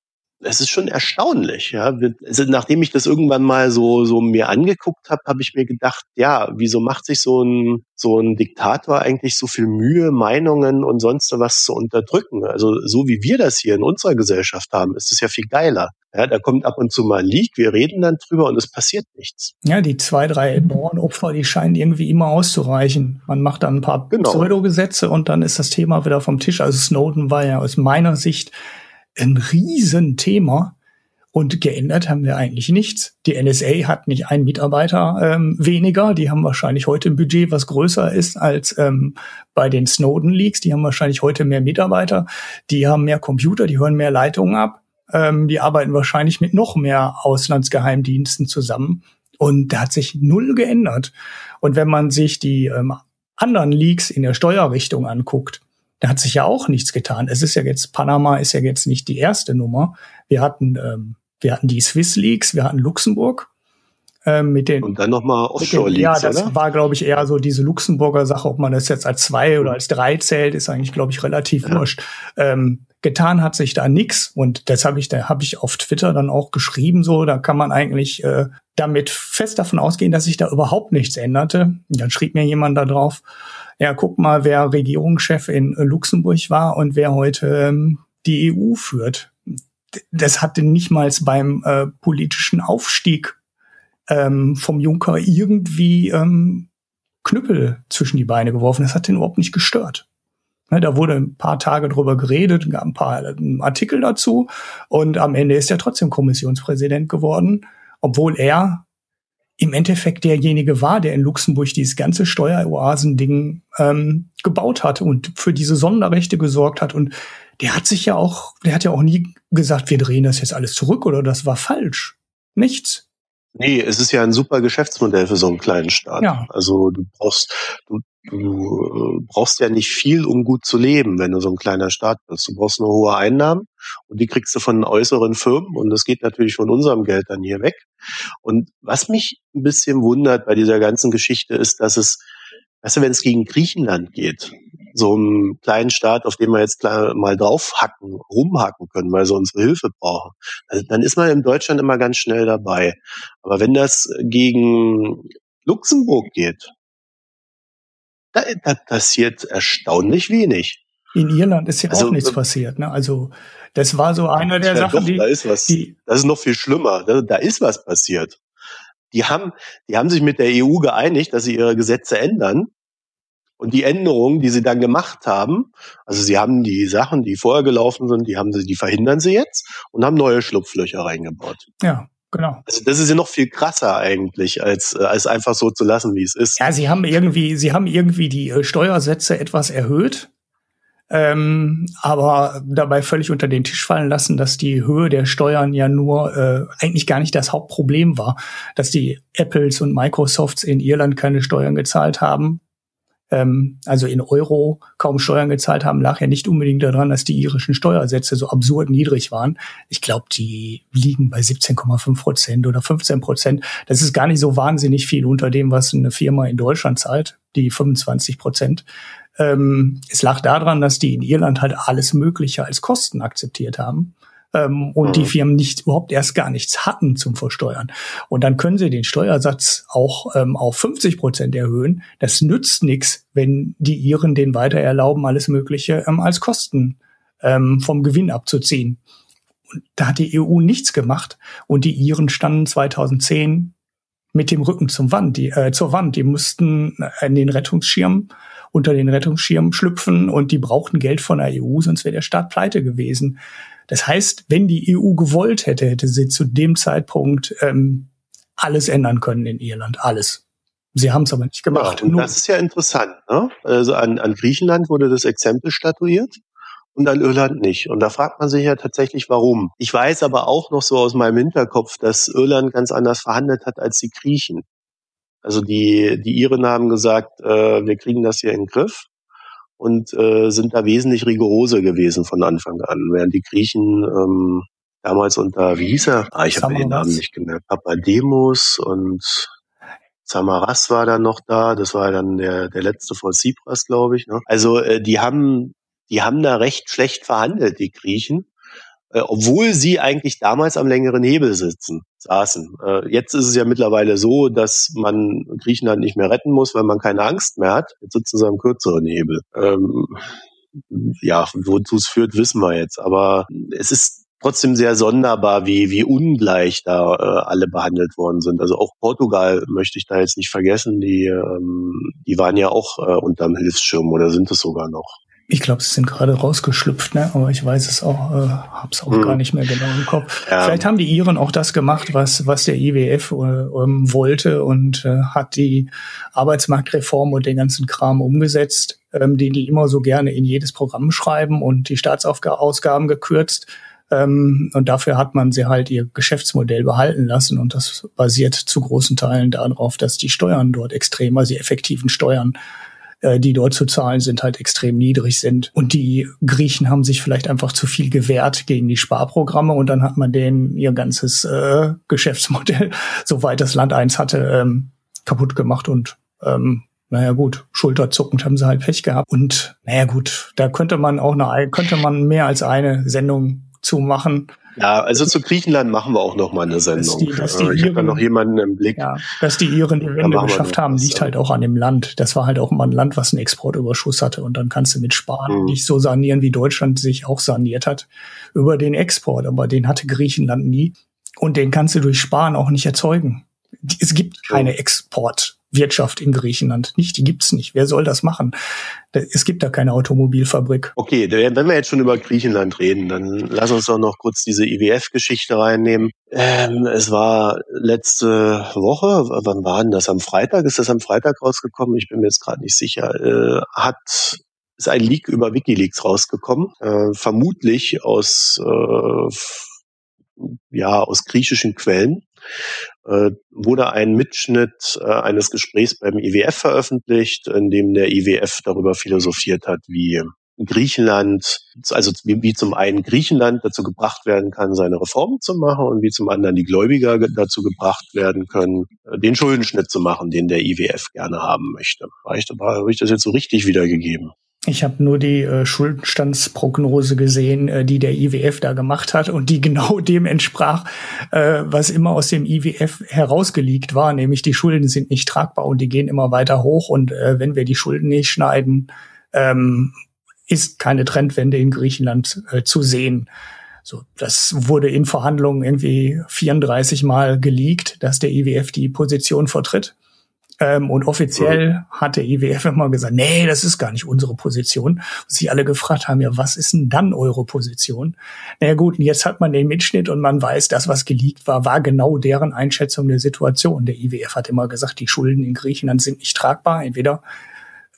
es ist schon erstaunlich, ja. Also, nachdem ich das irgendwann mal so, so mir angeguckt habe, habe ich mir gedacht, ja, wieso macht sich so ein, so ein Diktator eigentlich so viel Mühe, Meinungen und sonst was zu unterdrücken? Also, so wie wir das hier in unserer Gesellschaft haben, ist es ja viel geiler. Ja, da kommt ab und zu mal ein Leak, wir reden dann drüber und es passiert nichts. Ja, die zwei, drei Bauernopfer, die scheinen irgendwie immer auszureichen. Man macht dann ein paar genau. Pseudogesetze und dann ist das Thema wieder vom Tisch. Also Snowden war ja aus meiner Sicht ein Riesenthema. Und geändert haben wir eigentlich nichts. Die NSA hat nicht einen Mitarbeiter ähm, weniger. Die haben wahrscheinlich heute ein Budget, was größer ist als ähm, bei den Snowden-Leaks. Die haben wahrscheinlich heute mehr Mitarbeiter. Die haben mehr Computer, die hören mehr Leitungen ab. Ähm, die arbeiten wahrscheinlich mit noch mehr Auslandsgeheimdiensten zusammen. Und da hat sich null geändert. Und wenn man sich die ähm, anderen Leaks in der Steuerrichtung anguckt, da hat sich ja auch nichts getan. Es ist ja jetzt, Panama ist ja jetzt nicht die erste Nummer. Wir hatten, ähm, wir hatten die Swiss Leaks, wir hatten Luxemburg. Ähm, mit den, und dann nochmal Offshore Leaks. Ja, das oder? war, glaube ich, eher so diese Luxemburger Sache, ob man das jetzt als zwei oder als drei zählt, ist eigentlich, glaube ich, relativ ja. wurscht. Ähm, getan hat sich da nix und das habe ich, da habe ich auf Twitter dann auch geschrieben, so, da kann man eigentlich äh, damit fest davon ausgehen, dass sich da überhaupt nichts änderte. Und dann schrieb mir jemand da drauf, ja, guck mal, wer Regierungschef in Luxemburg war und wer heute ähm, die EU führt. Das hatte nicht mal beim äh, politischen Aufstieg ähm, vom Juncker irgendwie ähm, Knüppel zwischen die Beine geworfen. Das hat den überhaupt nicht gestört. Ne, da wurde ein paar Tage drüber geredet, gab ein paar äh, Artikel dazu und am Ende ist er trotzdem Kommissionspräsident geworden, obwohl er im Endeffekt derjenige war, der in Luxemburg dieses ganze Steueroasen-Ding ähm, gebaut hat und für diese Sonderrechte gesorgt hat. Und der hat sich ja auch, der hat ja auch nie gesagt, wir drehen das jetzt alles zurück oder das war falsch. Nichts. Nee, es ist ja ein super Geschäftsmodell für so einen kleinen Staat. Ja. Also du brauchst, du, du äh, brauchst ja nicht viel, um gut zu leben, wenn du so ein kleiner Staat bist. Du brauchst nur hohe Einnahmen und die kriegst du von äußeren Firmen und das geht natürlich von unserem Geld dann hier weg. Und was mich ein bisschen wundert bei dieser ganzen Geschichte ist, dass es weißt du, wenn es gegen Griechenland geht, so einen kleinen Staat, auf den wir jetzt mal draufhacken, rumhacken können, weil sie unsere Hilfe brauchen, dann ist man in Deutschland immer ganz schnell dabei. Aber wenn das gegen Luxemburg geht, da, da passiert erstaunlich wenig. In Irland ist ja also, auch nichts äh, passiert. Ne? Also das war so einer der ja Sachen, doch, die, da ist was, die. Das ist noch viel schlimmer. Da, da ist was passiert. Die haben, die haben sich mit der EU geeinigt, dass sie ihre Gesetze ändern. Und die Änderungen, die sie dann gemacht haben, also sie haben die Sachen, die vorher gelaufen sind, die haben sie, die verhindern sie jetzt und haben neue Schlupflöcher reingebaut. Ja, genau. Also das ist ja noch viel krasser eigentlich, als, äh, als einfach so zu lassen, wie es ist. Ja, sie haben irgendwie, sie haben irgendwie die äh, Steuersätze etwas erhöht ähm, aber dabei völlig unter den Tisch fallen lassen, dass die Höhe der Steuern ja nur äh, eigentlich gar nicht das Hauptproblem war, dass die Apples und Microsofts in Irland keine Steuern gezahlt haben, ähm, also in Euro kaum Steuern gezahlt haben, lag ja nicht unbedingt daran, dass die irischen Steuersätze so absurd niedrig waren. Ich glaube, die liegen bei 17,5 Prozent oder 15 Prozent. Das ist gar nicht so wahnsinnig viel unter dem, was eine Firma in Deutschland zahlt, die 25 Prozent. Ähm, es lag daran, dass die in Irland halt alles Mögliche als Kosten akzeptiert haben ähm, und mhm. die Firmen nicht überhaupt erst gar nichts hatten zum Versteuern. Und dann können sie den Steuersatz auch ähm, auf 50 Prozent erhöhen. Das nützt nichts, wenn die Iren den weiter erlauben, alles Mögliche ähm, als Kosten ähm, vom Gewinn abzuziehen. Und da hat die EU nichts gemacht und die Iren standen 2010 mit dem Rücken zum Wand, die, äh, zur Wand. Die mussten in den Rettungsschirm unter den Rettungsschirm schlüpfen und die brauchten Geld von der EU, sonst wäre der Staat pleite gewesen. Das heißt, wenn die EU gewollt hätte, hätte sie zu dem Zeitpunkt ähm, alles ändern können in Irland, alles. Sie haben es aber nicht gemacht. Ja, das ist ja interessant. Ne? Also an, an Griechenland wurde das Exempel statuiert und an Irland nicht. Und da fragt man sich ja tatsächlich, warum. Ich weiß aber auch noch so aus meinem Hinterkopf, dass Irland ganz anders verhandelt hat als die Griechen. Also die, die Iren haben gesagt, äh, wir kriegen das hier in den Griff und äh, sind da wesentlich rigoroser gewesen von Anfang an, während die Griechen ähm, damals unter, wie hieß er? Ah, ich habe den Namen nicht gemerkt. Papademos und Samaras war dann noch da. Das war dann der, der letzte vor Tsipras, glaube ich. Ne? Also äh, die haben, die haben da recht schlecht verhandelt, die Griechen äh, obwohl sie eigentlich damals am längeren Hebel sitzen, saßen. Äh, jetzt ist es ja mittlerweile so, dass man Griechenland nicht mehr retten muss, weil man keine Angst mehr hat. Jetzt sitzen sie am kürzeren Hebel. Ähm, ja, wozu es führt, wissen wir jetzt. Aber es ist trotzdem sehr sonderbar, wie, wie ungleich da äh, alle behandelt worden sind. Also auch Portugal möchte ich da jetzt nicht vergessen, die, ähm, die waren ja auch äh, unterm Hilfsschirm oder sind es sogar noch. Ich glaube, sie sind gerade rausgeschlüpft, ne? aber ich weiß es auch, äh, habe es auch hm. gar nicht mehr genau im Kopf. Ja. Vielleicht haben die Iren auch das gemacht, was, was der IWF äh, ähm, wollte und äh, hat die Arbeitsmarktreform und den ganzen Kram umgesetzt, ähm, den die immer so gerne in jedes Programm schreiben und die Staatsausgaben gekürzt. Ähm, und dafür hat man sie halt ihr Geschäftsmodell behalten lassen. Und das basiert zu großen Teilen darauf, dass die Steuern dort extrem, also die effektiven Steuern äh, die dort zu zahlen sind, halt extrem niedrig sind. Und die Griechen haben sich vielleicht einfach zu viel gewehrt gegen die Sparprogramme und dann hat man denen ihr ganzes äh, Geschäftsmodell, soweit das Land eins hatte, ähm, kaputt gemacht und ähm, naja gut, schulterzuckend haben sie halt Pech gehabt. Und naja gut, da könnte man auch eine, könnte man mehr als eine Sendung zu machen. Ja, also zu Griechenland machen wir auch noch mal eine Sendung. Dass die, dass die ich habe da noch jemanden im Blick. Ja, dass die Iren die Wende geschafft haben, liegt halt auch an dem Land. Das war halt auch mal ein Land, was einen Exportüberschuss hatte. Und dann kannst du mit Sparen mhm. nicht so sanieren, wie Deutschland sich auch saniert hat über den Export. Aber den hatte Griechenland nie. Und den kannst du durch Sparen auch nicht erzeugen. Es gibt keine Export. Wirtschaft in Griechenland nicht. Die gibt's nicht. Wer soll das machen? Es gibt da keine Automobilfabrik. Okay, wenn wir jetzt schon über Griechenland reden, dann lass uns doch noch kurz diese IWF-Geschichte reinnehmen. Ähm, es war letzte Woche, wann war denn das? Am Freitag? Ist das am Freitag rausgekommen? Ich bin mir jetzt gerade nicht sicher. Äh, hat ist ein Leak über WikiLeaks rausgekommen, äh, vermutlich aus äh, ja aus griechischen Quellen äh, wurde ein Mitschnitt äh, eines Gesprächs beim IWF veröffentlicht, in dem der IWF darüber philosophiert hat, wie Griechenland, also wie, zum einen Griechenland dazu gebracht werden kann, seine Reformen zu machen und wie zum anderen die Gläubiger dazu gebracht werden können, äh, den Schuldenschnitt zu machen, den der IWF gerne haben möchte. Habe ich das jetzt so richtig wiedergegeben? Ich habe nur die äh, Schuldenstandsprognose gesehen, äh, die der IWF da gemacht hat und die genau dem entsprach, äh, was immer aus dem IWF herausgelegt war, nämlich die Schulden sind nicht tragbar und die gehen immer weiter hoch und äh, wenn wir die Schulden nicht schneiden, ähm, ist keine Trendwende in Griechenland äh, zu sehen. So, das wurde in Verhandlungen irgendwie 34 Mal geleakt, dass der IWF die Position vertritt. Ähm, und offiziell ja. hat der IWF immer gesagt, nee, das ist gar nicht unsere Position. Und sich alle gefragt haben, ja, was ist denn dann eure Position? Naja gut, und jetzt hat man den Mitschnitt und man weiß, das, was geleakt war, war genau deren Einschätzung der Situation. Der IWF hat immer gesagt, die Schulden in Griechenland sind nicht tragbar. Entweder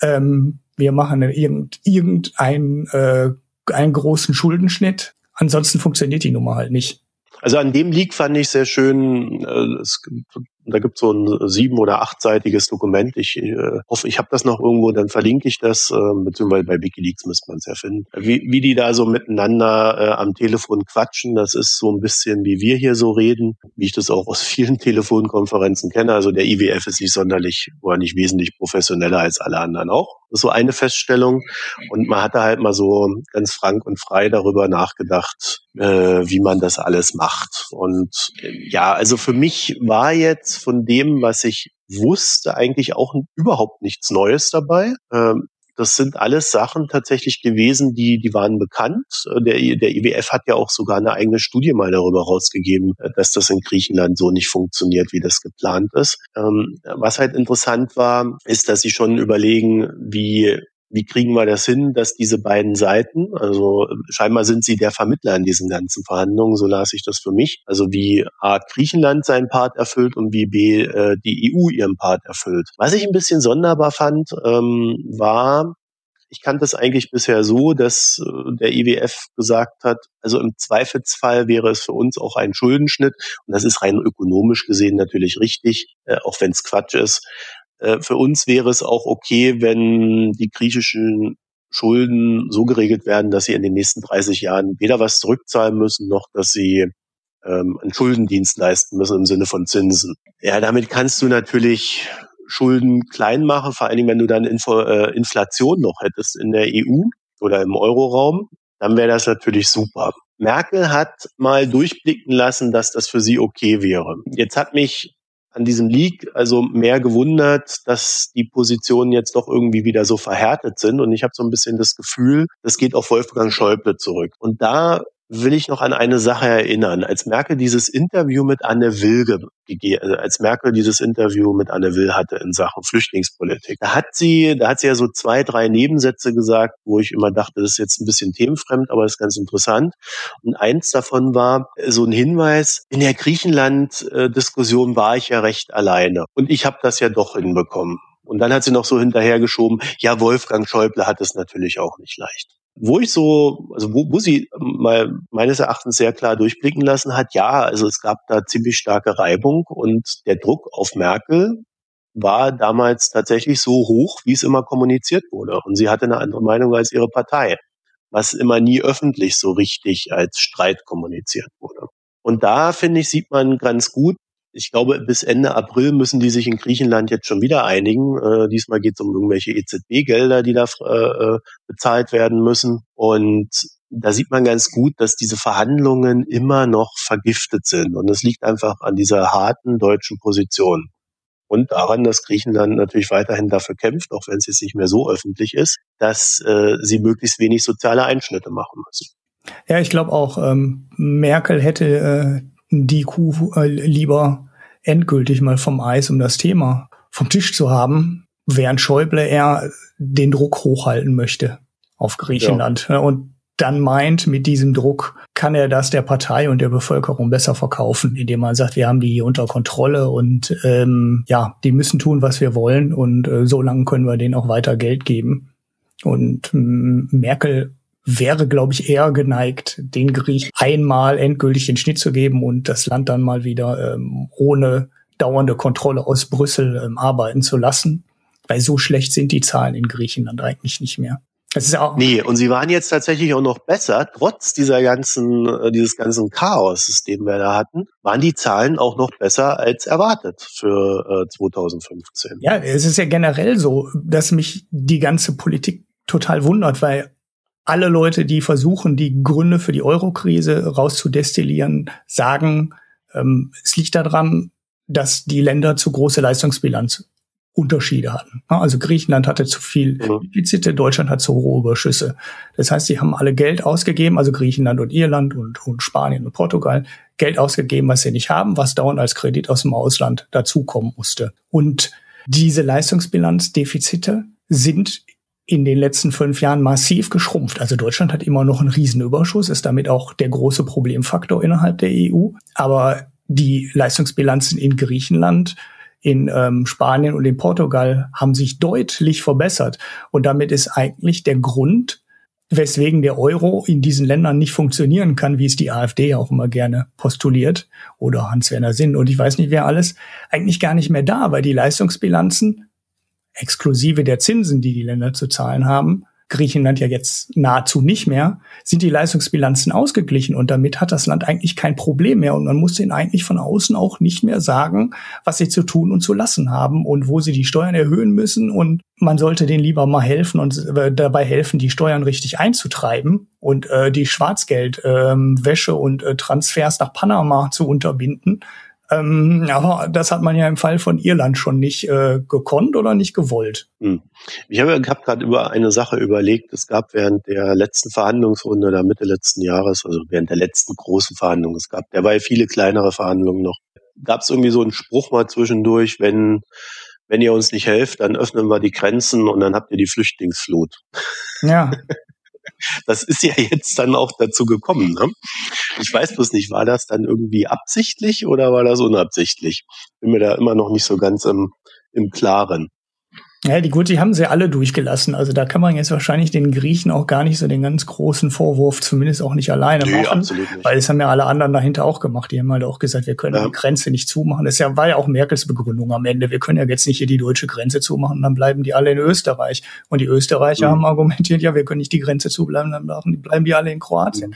ähm, wir machen irgend, irgendeinen äh, einen großen Schuldenschnitt, ansonsten funktioniert die Nummer halt nicht. Also an dem Leak fand ich sehr schön, äh, es und da gibt es so ein sieben- oder achtseitiges Dokument. Ich äh, hoffe, ich habe das noch irgendwo, dann verlinke ich das, äh, beziehungsweise bei Wikileaks müsste man es ja finden. Wie, wie die da so miteinander äh, am Telefon quatschen, das ist so ein bisschen, wie wir hier so reden, wie ich das auch aus vielen Telefonkonferenzen kenne. Also der IWF ist nicht sonderlich oder nicht wesentlich professioneller als alle anderen auch. Das ist so eine Feststellung. Und man hatte halt mal so ganz frank und frei darüber nachgedacht, äh, wie man das alles macht. Und äh, ja, also für mich war jetzt von dem, was ich wusste, eigentlich auch überhaupt nichts Neues dabei. Ähm, das sind alles Sachen tatsächlich gewesen, die, die waren bekannt. Der, der IWF hat ja auch sogar eine eigene Studie mal darüber rausgegeben, dass das in Griechenland so nicht funktioniert, wie das geplant ist. Ähm, was halt interessant war, ist, dass sie schon überlegen, wie wie kriegen wir das hin, dass diese beiden Seiten, also scheinbar sind sie der Vermittler in diesen ganzen Verhandlungen, so las ich das für mich, also wie A, Griechenland seinen Part erfüllt und wie B, äh, die EU ihren Part erfüllt. Was ich ein bisschen sonderbar fand, ähm, war, ich kannte es eigentlich bisher so, dass äh, der IWF gesagt hat, also im Zweifelsfall wäre es für uns auch ein Schuldenschnitt. Und das ist rein ökonomisch gesehen natürlich richtig, äh, auch wenn es Quatsch ist. Äh, für uns wäre es auch okay, wenn die griechischen Schulden so geregelt werden, dass sie in den nächsten 30 Jahren weder was zurückzahlen müssen, noch dass sie ähm, einen Schuldendienst leisten müssen im Sinne von Zinsen. Ja, damit kannst du natürlich Schulden klein machen, vor allen Dingen, wenn du dann Info, äh, Inflation noch hättest in der EU oder im Euroraum, dann wäre das natürlich super. Merkel hat mal durchblicken lassen, dass das für sie okay wäre. Jetzt hat mich an diesem Leak also mehr gewundert, dass die Positionen jetzt doch irgendwie wieder so verhärtet sind. Und ich habe so ein bisschen das Gefühl, das geht auf Wolfgang Schäuble zurück. Und da will ich noch an eine Sache erinnern. Als Merkel dieses Interview mit Anne Will gegeben, äh, als Merkel dieses Interview mit Anne Will hatte in Sachen Flüchtlingspolitik, da hat sie, da hat sie ja so zwei, drei Nebensätze gesagt, wo ich immer dachte, das ist jetzt ein bisschen themenfremd, aber ist ganz interessant. Und eins davon war so ein Hinweis, in der Griechenland-Diskussion war ich ja recht alleine. Und ich habe das ja doch hinbekommen. Und dann hat sie noch so hinterhergeschoben, ja, Wolfgang Schäuble hat es natürlich auch nicht leicht wo ich so, also wo, wo sie mal meines Erachtens sehr klar durchblicken lassen hat, ja, also es gab da ziemlich starke Reibung und der Druck auf Merkel war damals tatsächlich so hoch, wie es immer kommuniziert wurde. Und sie hatte eine andere Meinung als ihre Partei, was immer nie öffentlich so richtig als Streit kommuniziert wurde. Und da, finde ich, sieht man ganz gut, ich glaube, bis Ende April müssen die sich in Griechenland jetzt schon wieder einigen. Äh, diesmal geht es um irgendwelche EZB-Gelder, die da äh, äh, bezahlt werden müssen. Und da sieht man ganz gut, dass diese Verhandlungen immer noch vergiftet sind. Und es liegt einfach an dieser harten deutschen Position. Und daran, dass Griechenland natürlich weiterhin dafür kämpft, auch wenn es jetzt nicht mehr so öffentlich ist, dass äh, sie möglichst wenig soziale Einschnitte machen müssen. Ja, ich glaube auch, ähm, Merkel hätte äh, die Kuh äh, lieber endgültig mal vom Eis, um das Thema vom Tisch zu haben, während Schäuble eher den Druck hochhalten möchte auf Griechenland. Ja. Und dann meint, mit diesem Druck kann er das der Partei und der Bevölkerung besser verkaufen, indem man sagt, wir haben die unter Kontrolle und ähm, ja, die müssen tun, was wir wollen und äh, so lange können wir denen auch weiter Geld geben. Und ähm, Merkel wäre, glaube ich, eher geneigt, den Griechen einmal endgültig den Schnitt zu geben und das Land dann mal wieder ähm, ohne dauernde Kontrolle aus Brüssel ähm, arbeiten zu lassen. Weil so schlecht sind die Zahlen in Griechenland eigentlich nicht mehr. Das ist auch nee, und sie waren jetzt tatsächlich auch noch besser, trotz dieser ganzen, äh, dieses ganzen Chaos, den wir da hatten, waren die Zahlen auch noch besser als erwartet für äh, 2015. Ja, es ist ja generell so, dass mich die ganze Politik total wundert, weil alle Leute, die versuchen, die Gründe für die Eurokrise rauszudestillieren, sagen, ähm, es liegt daran, dass die Länder zu große Leistungsbilanz Unterschiede hatten. Also Griechenland hatte zu viel Defizite, Deutschland hat zu hohe Überschüsse. Das heißt, sie haben alle Geld ausgegeben, also Griechenland und Irland und, und Spanien und Portugal, Geld ausgegeben, was sie nicht haben, was dauernd als Kredit aus dem Ausland dazukommen musste. Und diese Leistungsbilanzdefizite sind in den letzten fünf Jahren massiv geschrumpft. Also Deutschland hat immer noch einen Riesenüberschuss, ist damit auch der große Problemfaktor innerhalb der EU. Aber die Leistungsbilanzen in Griechenland in ähm, Spanien und in Portugal haben sich deutlich verbessert. Und damit ist eigentlich der Grund, weswegen der Euro in diesen Ländern nicht funktionieren kann, wie es die AfD auch immer gerne postuliert oder Hans-Werner Sinn und ich weiß nicht wer alles, eigentlich gar nicht mehr da, weil die Leistungsbilanzen exklusive der Zinsen, die die Länder zu zahlen haben, Griechenland ja jetzt nahezu nicht mehr, sind die Leistungsbilanzen ausgeglichen und damit hat das Land eigentlich kein Problem mehr und man muss ihnen eigentlich von außen auch nicht mehr sagen, was sie zu tun und zu lassen haben und wo sie die Steuern erhöhen müssen und man sollte denen lieber mal helfen und äh, dabei helfen, die Steuern richtig einzutreiben und äh, die Schwarzgeldwäsche ähm, und äh, Transfers nach Panama zu unterbinden ähm, aber das hat man ja im Fall von Irland schon nicht äh, gekonnt oder nicht gewollt. Hm. Ich habe hab gerade über eine Sache überlegt. Es gab während der letzten Verhandlungsrunde der Mitte letzten Jahres, also während der letzten großen Verhandlung, es gab derweil viele kleinere Verhandlungen noch, gab es irgendwie so einen Spruch mal zwischendurch, wenn wenn ihr uns nicht helft, dann öffnen wir die Grenzen und dann habt ihr die Flüchtlingsflut. Ja. Das ist ja jetzt dann auch dazu gekommen. Ne? Ich weiß bloß nicht, war das dann irgendwie absichtlich oder war das unabsichtlich? Bin mir da immer noch nicht so ganz im, im Klaren. Ja, die gut, die haben sie alle durchgelassen. Also da kann man jetzt wahrscheinlich den Griechen auch gar nicht so den ganz großen Vorwurf, zumindest auch nicht alleine nee, machen. Absolut nicht. Weil es haben ja alle anderen dahinter auch gemacht. Die haben halt auch gesagt, wir können ja. die Grenze nicht zumachen. Das ja, war ja auch Merkels Begründung am Ende. Wir können ja jetzt nicht hier die deutsche Grenze zumachen, dann bleiben die alle in Österreich. Und die Österreicher mhm. haben argumentiert, ja, wir können nicht die Grenze zubleiben, dann bleiben die alle in Kroatien.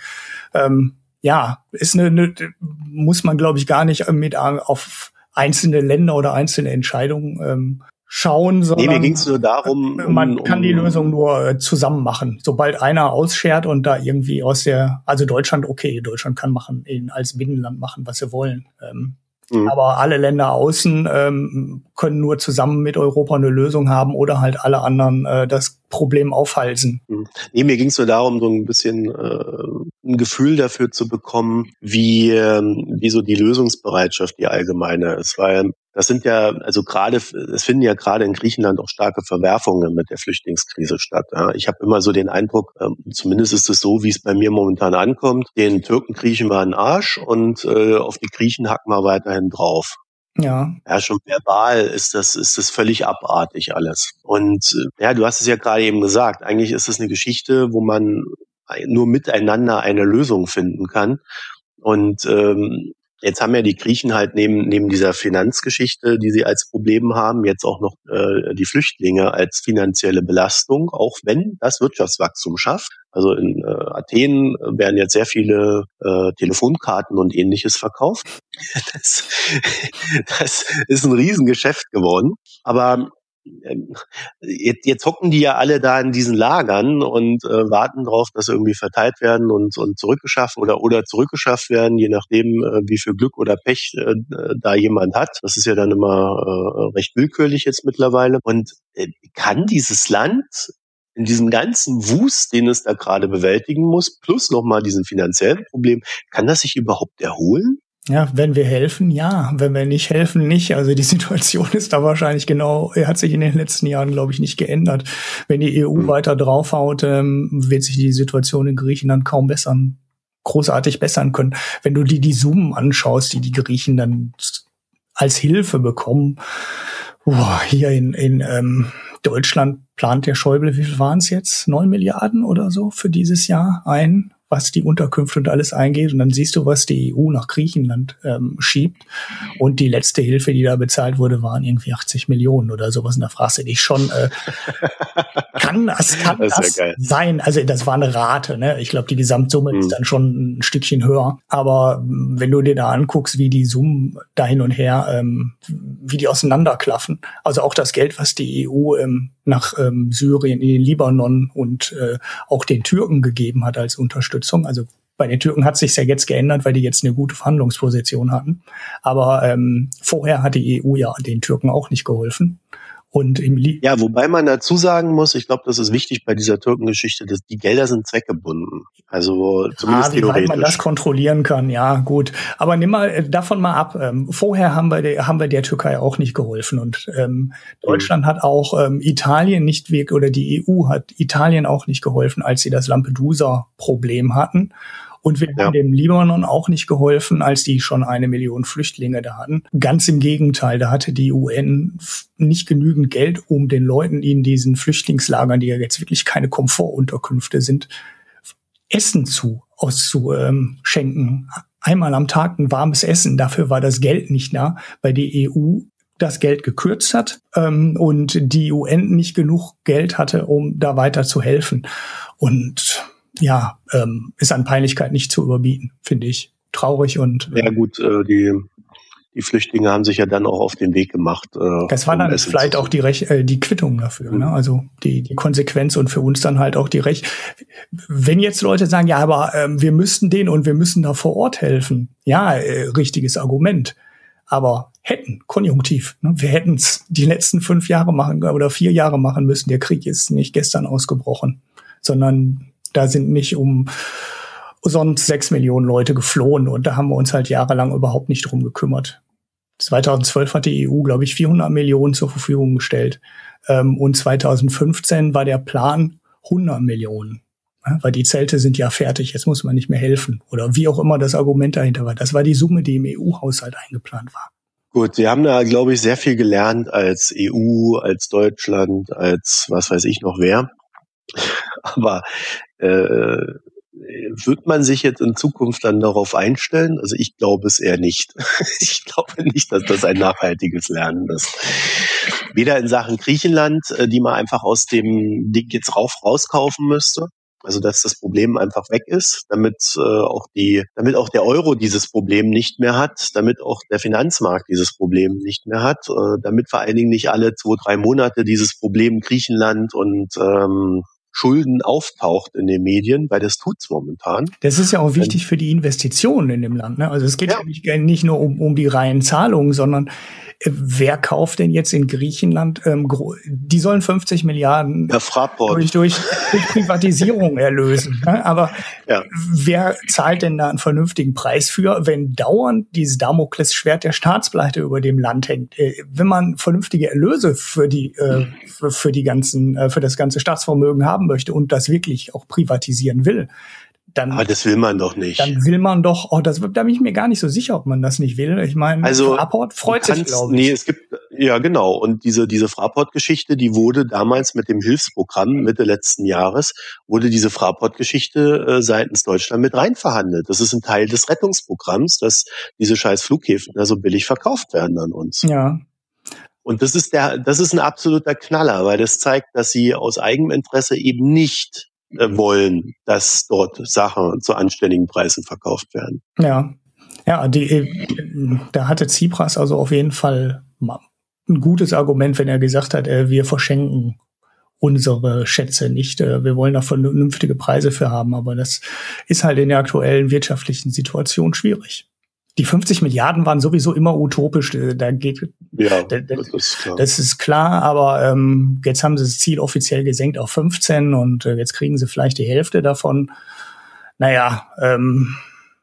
Mhm. Ähm, ja, ist eine, eine muss man, glaube ich, gar nicht mit auf einzelne Länder oder einzelne Entscheidungen ähm, schauen, sondern nee, mir ging's nur darum, um, man kann die Lösung nur äh, zusammen machen. Sobald einer ausschert und da irgendwie aus der, also Deutschland, okay, Deutschland kann machen, als Binnenland machen, was sie wollen. Ähm, Mhm. Aber alle Länder außen ähm, können nur zusammen mit Europa eine Lösung haben oder halt alle anderen äh, das Problem aufhalsen. Mhm. Nee, mir ging es nur darum, so ein bisschen äh, ein Gefühl dafür zu bekommen, wie, äh, wie so die Lösungsbereitschaft die allgemeine ist. Weil das sind ja, also gerade, es finden ja gerade in Griechenland auch starke Verwerfungen mit der Flüchtlingskrise statt. Ja. Ich habe immer so den Eindruck, äh, zumindest ist es so, wie es bei mir momentan ankommt, den Türken kriechen wir einen Arsch und äh, auf die Griechen hacken wir weiterhin drauf. Ja. Ja, schon verbal ist das, ist das völlig abartig alles. Und äh, ja, du hast es ja gerade eben gesagt, eigentlich ist es eine Geschichte, wo man nur miteinander eine Lösung finden kann. Und ähm, Jetzt haben ja die Griechen halt neben, neben dieser Finanzgeschichte, die sie als Problem haben, jetzt auch noch äh, die Flüchtlinge als finanzielle Belastung, auch wenn das Wirtschaftswachstum schafft. Also in äh, Athen werden jetzt sehr viele äh, Telefonkarten und ähnliches verkauft. Das, das ist ein Riesengeschäft geworden. Aber jetzt, jetzt hocken die ja alle da in diesen Lagern und äh, warten darauf, dass sie irgendwie verteilt werden und, und zurückgeschafft oder, oder zurückgeschafft werden, je nachdem, äh, wie viel Glück oder Pech äh, da jemand hat. Das ist ja dann immer äh, recht willkürlich jetzt mittlerweile. Und äh, kann dieses Land in diesem ganzen Wust, den es da gerade bewältigen muss, plus nochmal diesen finanziellen Problem, kann das sich überhaupt erholen? Ja, wenn wir helfen, ja. Wenn wir nicht helfen, nicht. Also die Situation ist da wahrscheinlich genau, hat sich in den letzten Jahren, glaube ich, nicht geändert. Wenn die EU mhm. weiter draufhaut, ähm, wird sich die Situation in Griechenland kaum bessern, großartig bessern können. Wenn du die, die Summen anschaust, die die Griechen dann als Hilfe bekommen, boah, hier in, in ähm, Deutschland plant der Schäuble, wie viel waren es jetzt? Neun Milliarden oder so für dieses Jahr ein was die Unterkünfte und alles eingeht. Und dann siehst du, was die EU nach Griechenland ähm, schiebt. Und die letzte Hilfe, die da bezahlt wurde, waren irgendwie 80 Millionen oder sowas. Und da fragst du dich schon, äh, kann das, kann das, das sein? Also das war eine Rate. Ne? Ich glaube, die Gesamtsumme mhm. ist dann schon ein Stückchen höher. Aber wenn du dir da anguckst, wie die Summen da hin und her, ähm, wie die auseinanderklaffen, also auch das Geld, was die EU ähm, nach ähm, Syrien, in den Libanon und äh, auch den Türken gegeben hat als Unterstützung. Also bei den Türken hat sich ja jetzt geändert, weil die jetzt eine gute Verhandlungsposition hatten. Aber ähm, vorher hat die EU ja den Türken auch nicht geholfen. Und im Lie ja, wobei man dazu sagen muss, ich glaube, das ist wichtig bei dieser Türkengeschichte, dass die Gelder sind zweckgebunden. Also zumindest ah, wie theoretisch. man das kontrollieren kann, ja, gut. Aber nimm mal äh, davon mal ab. Ähm, vorher haben wir, der, haben wir der Türkei auch nicht geholfen. Und ähm, Deutschland mhm. hat auch ähm, Italien nicht wirklich, oder die EU hat Italien auch nicht geholfen, als sie das Lampedusa-Problem hatten. Und wir ja. haben dem Libanon auch nicht geholfen, als die schon eine Million Flüchtlinge da hatten. Ganz im Gegenteil, da hatte die UN nicht genügend Geld, um den Leuten in diesen Flüchtlingslagern, die ja jetzt wirklich keine Komfortunterkünfte sind, Essen zu auszuschenken. Einmal am Tag ein warmes Essen. Dafür war das Geld nicht da, weil die EU das Geld gekürzt hat ähm, und die UN nicht genug Geld hatte, um da weiter zu helfen. Und ja, ähm, ist an Peinlichkeit nicht zu überbieten, finde ich. Traurig und. Äh, ja gut, äh, die, die Flüchtlinge haben sich ja dann auch auf den Weg gemacht. Äh, das war dann um vielleicht auch die, Rech äh, die Quittung dafür, mhm. ne? also die, die Konsequenz und für uns dann halt auch die Recht. Wenn jetzt Leute sagen, ja, aber ähm, wir müssten den und wir müssen da vor Ort helfen, ja, äh, richtiges Argument. Aber hätten, konjunktiv. Ne? Wir hätten es die letzten fünf Jahre machen oder vier Jahre machen müssen. Der Krieg ist nicht gestern ausgebrochen, sondern da sind nicht um sonst sechs Millionen Leute geflohen und da haben wir uns halt jahrelang überhaupt nicht drum gekümmert. 2012 hat die EU, glaube ich, 400 Millionen zur Verfügung gestellt. Ähm, und 2015 war der Plan 100 Millionen. weil die Zelte sind ja fertig, jetzt muss man nicht mehr helfen. Oder wie auch immer das Argument dahinter war. Das war die Summe, die im EU-Haushalt eingeplant war. Gut, wir haben da, glaube ich, sehr viel gelernt als EU, als Deutschland, als was weiß ich noch wer. Aber äh, wird man sich jetzt in Zukunft dann darauf einstellen? Also ich glaube es eher nicht. ich glaube nicht, dass das ein nachhaltiges Lernen ist. Weder in Sachen Griechenland, äh, die man einfach aus dem Ding jetzt rauf rauskaufen müsste. Also dass das Problem einfach weg ist, damit äh, auch die, damit auch der Euro dieses Problem nicht mehr hat, damit auch der Finanzmarkt dieses Problem nicht mehr hat, äh, damit vor allen Dingen nicht alle zwei, drei Monate dieses Problem Griechenland und ähm, Schulden auftaucht in den Medien, weil das tut's momentan. Das ist ja auch wichtig für die Investitionen in dem Land. Ne? Also es geht ja, ja nicht, nicht, nur um, um die reinen Zahlungen, sondern wer kauft denn jetzt in Griechenland, ähm, die sollen 50 Milliarden ja, durch, durch, durch Privatisierung erlösen. Ne? Aber ja. wer zahlt denn da einen vernünftigen Preis für, wenn dauernd dieses Damoklesschwert der Staatspleite über dem Land hängt? Äh, wenn man vernünftige Erlöse für die, äh, für, für die ganzen, äh, für das ganze Staatsvermögen haben möchte und das wirklich auch privatisieren will, dann. Aber das will man doch nicht. Dann will man doch, oh, das, da bin ich mir gar nicht so sicher, ob man das nicht will. Ich meine, also, Fraport freut sich, glaube ich. Nee, es gibt, ja, genau. Und diese, diese Fraport-Geschichte, die wurde damals mit dem Hilfsprogramm Mitte letzten Jahres, wurde diese Fraport-Geschichte äh, seitens Deutschland mit rein verhandelt. Das ist ein Teil des Rettungsprogramms, dass diese scheiß Flughäfen da so billig verkauft werden an uns. Ja. Und das ist der, das ist ein absoluter Knaller, weil das zeigt, dass sie aus eigenem Interesse eben nicht wollen, dass dort Sachen zu anständigen Preisen verkauft werden. Ja, ja, die, äh, da hatte Tsipras also auf jeden Fall ein gutes Argument, wenn er gesagt hat, äh, wir verschenken unsere Schätze nicht. Wir wollen da vernünftige Preise für haben, aber das ist halt in der aktuellen wirtschaftlichen Situation schwierig die 50 Milliarden waren sowieso immer utopisch. Äh, da geht, ja, da, das, ist klar. das ist klar, aber ähm, jetzt haben sie das Ziel offiziell gesenkt auf 15 und äh, jetzt kriegen sie vielleicht die Hälfte davon. Naja, ähm,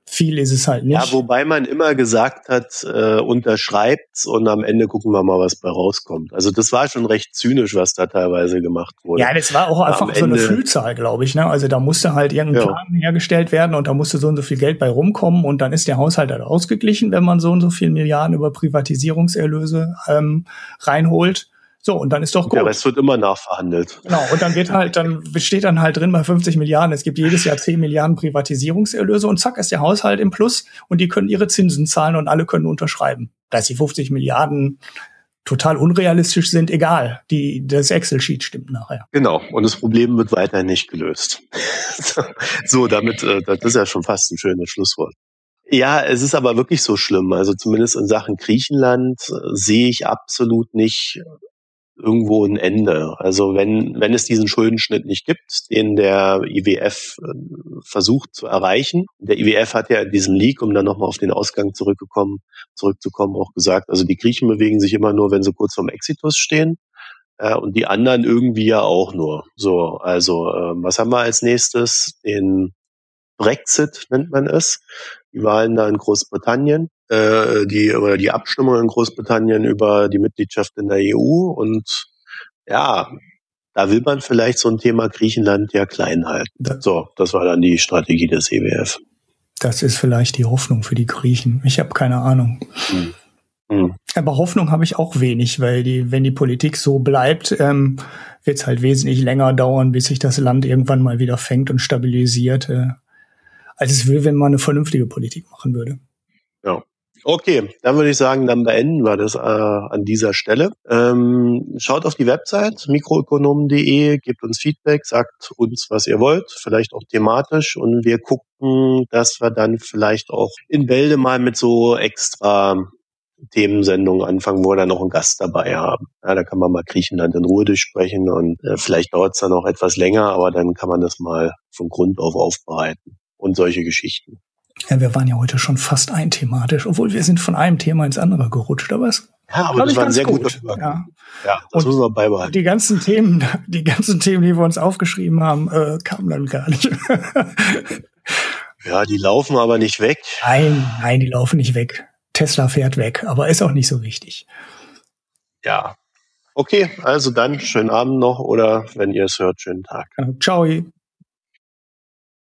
viel ist es halt nicht. Ja, wobei man immer gesagt hat, äh, unterschreibt's und am Ende gucken wir mal, was bei rauskommt. Also das war schon recht zynisch, was da teilweise gemacht wurde. Ja, das war auch einfach so eine Füllzahl, glaube ich. Ne? Also da musste halt irgendein ja. Plan hergestellt werden und da musste so und so viel Geld bei rumkommen und dann ist der Haushalt halt ausgeglichen, wenn man so und so viel Milliarden über Privatisierungserlöse ähm, reinholt. So, und dann ist doch gut. Der Rest wird immer nachverhandelt. Genau, und dann wird halt, dann steht dann halt drin bei 50 Milliarden, es gibt jedes Jahr 10 Milliarden Privatisierungserlöse und zack ist der Haushalt im Plus und die können ihre Zinsen zahlen und alle können unterschreiben. Dass die 50 Milliarden total unrealistisch sind, egal. Die, das Excel-Sheet stimmt nachher. Genau. Und das Problem wird weiterhin nicht gelöst. so, damit, äh, das ist ja schon fast ein schönes Schlusswort. Ja, es ist aber wirklich so schlimm. Also zumindest in Sachen Griechenland äh, sehe ich absolut nicht irgendwo ein Ende. Also wenn, wenn es diesen Schuldenschnitt nicht gibt, den der IWF äh, versucht zu erreichen. Der IWF hat ja in diesem Leak, um dann nochmal auf den Ausgang zurückgekommen, zurückzukommen, auch gesagt, also die Griechen bewegen sich immer nur, wenn sie kurz vorm Exitus stehen. Äh, und die anderen irgendwie ja auch nur. So, also äh, was haben wir als nächstes? Den Brexit nennt man es. Die Wahlen da in Großbritannien äh, die oder die Abstimmung in Großbritannien über die Mitgliedschaft in der EU und ja, da will man vielleicht so ein Thema Griechenland ja klein halten. So, das war dann die Strategie des EWF. Das ist vielleicht die Hoffnung für die Griechen. Ich habe keine Ahnung. Hm. Hm. Aber Hoffnung habe ich auch wenig, weil die, wenn die Politik so bleibt, ähm, wird es halt wesentlich länger dauern, bis sich das Land irgendwann mal wieder fängt und stabilisiert, äh, als es will, wenn man eine vernünftige Politik machen würde. Ja. Okay, dann würde ich sagen, dann beenden wir das äh, an dieser Stelle. Ähm, schaut auf die Website mikroökonomen.de, gebt uns Feedback, sagt uns, was ihr wollt, vielleicht auch thematisch und wir gucken, dass wir dann vielleicht auch in Bälde mal mit so extra Themensendungen anfangen, wo wir dann noch einen Gast dabei haben. Ja, da kann man mal Griechenland in Ruhe durchsprechen und äh, vielleicht dauert es dann auch etwas länger, aber dann kann man das mal von Grund auf aufbereiten und solche Geschichten. Ja, wir waren ja heute schon fast einthematisch, obwohl wir sind von einem Thema ins andere gerutscht, aber es ja, aber das war ein sehr gut. guter Ja. ja, das Und müssen wir beibehalten. Die ganzen Themen, die ganzen Themen, die wir uns aufgeschrieben haben, äh, kamen dann gar nicht. ja, die laufen aber nicht weg. Nein, nein, die laufen nicht weg. Tesla fährt weg, aber ist auch nicht so wichtig. Ja. Okay, also dann schönen Abend noch oder wenn ihr es hört, schönen Tag. Ciao.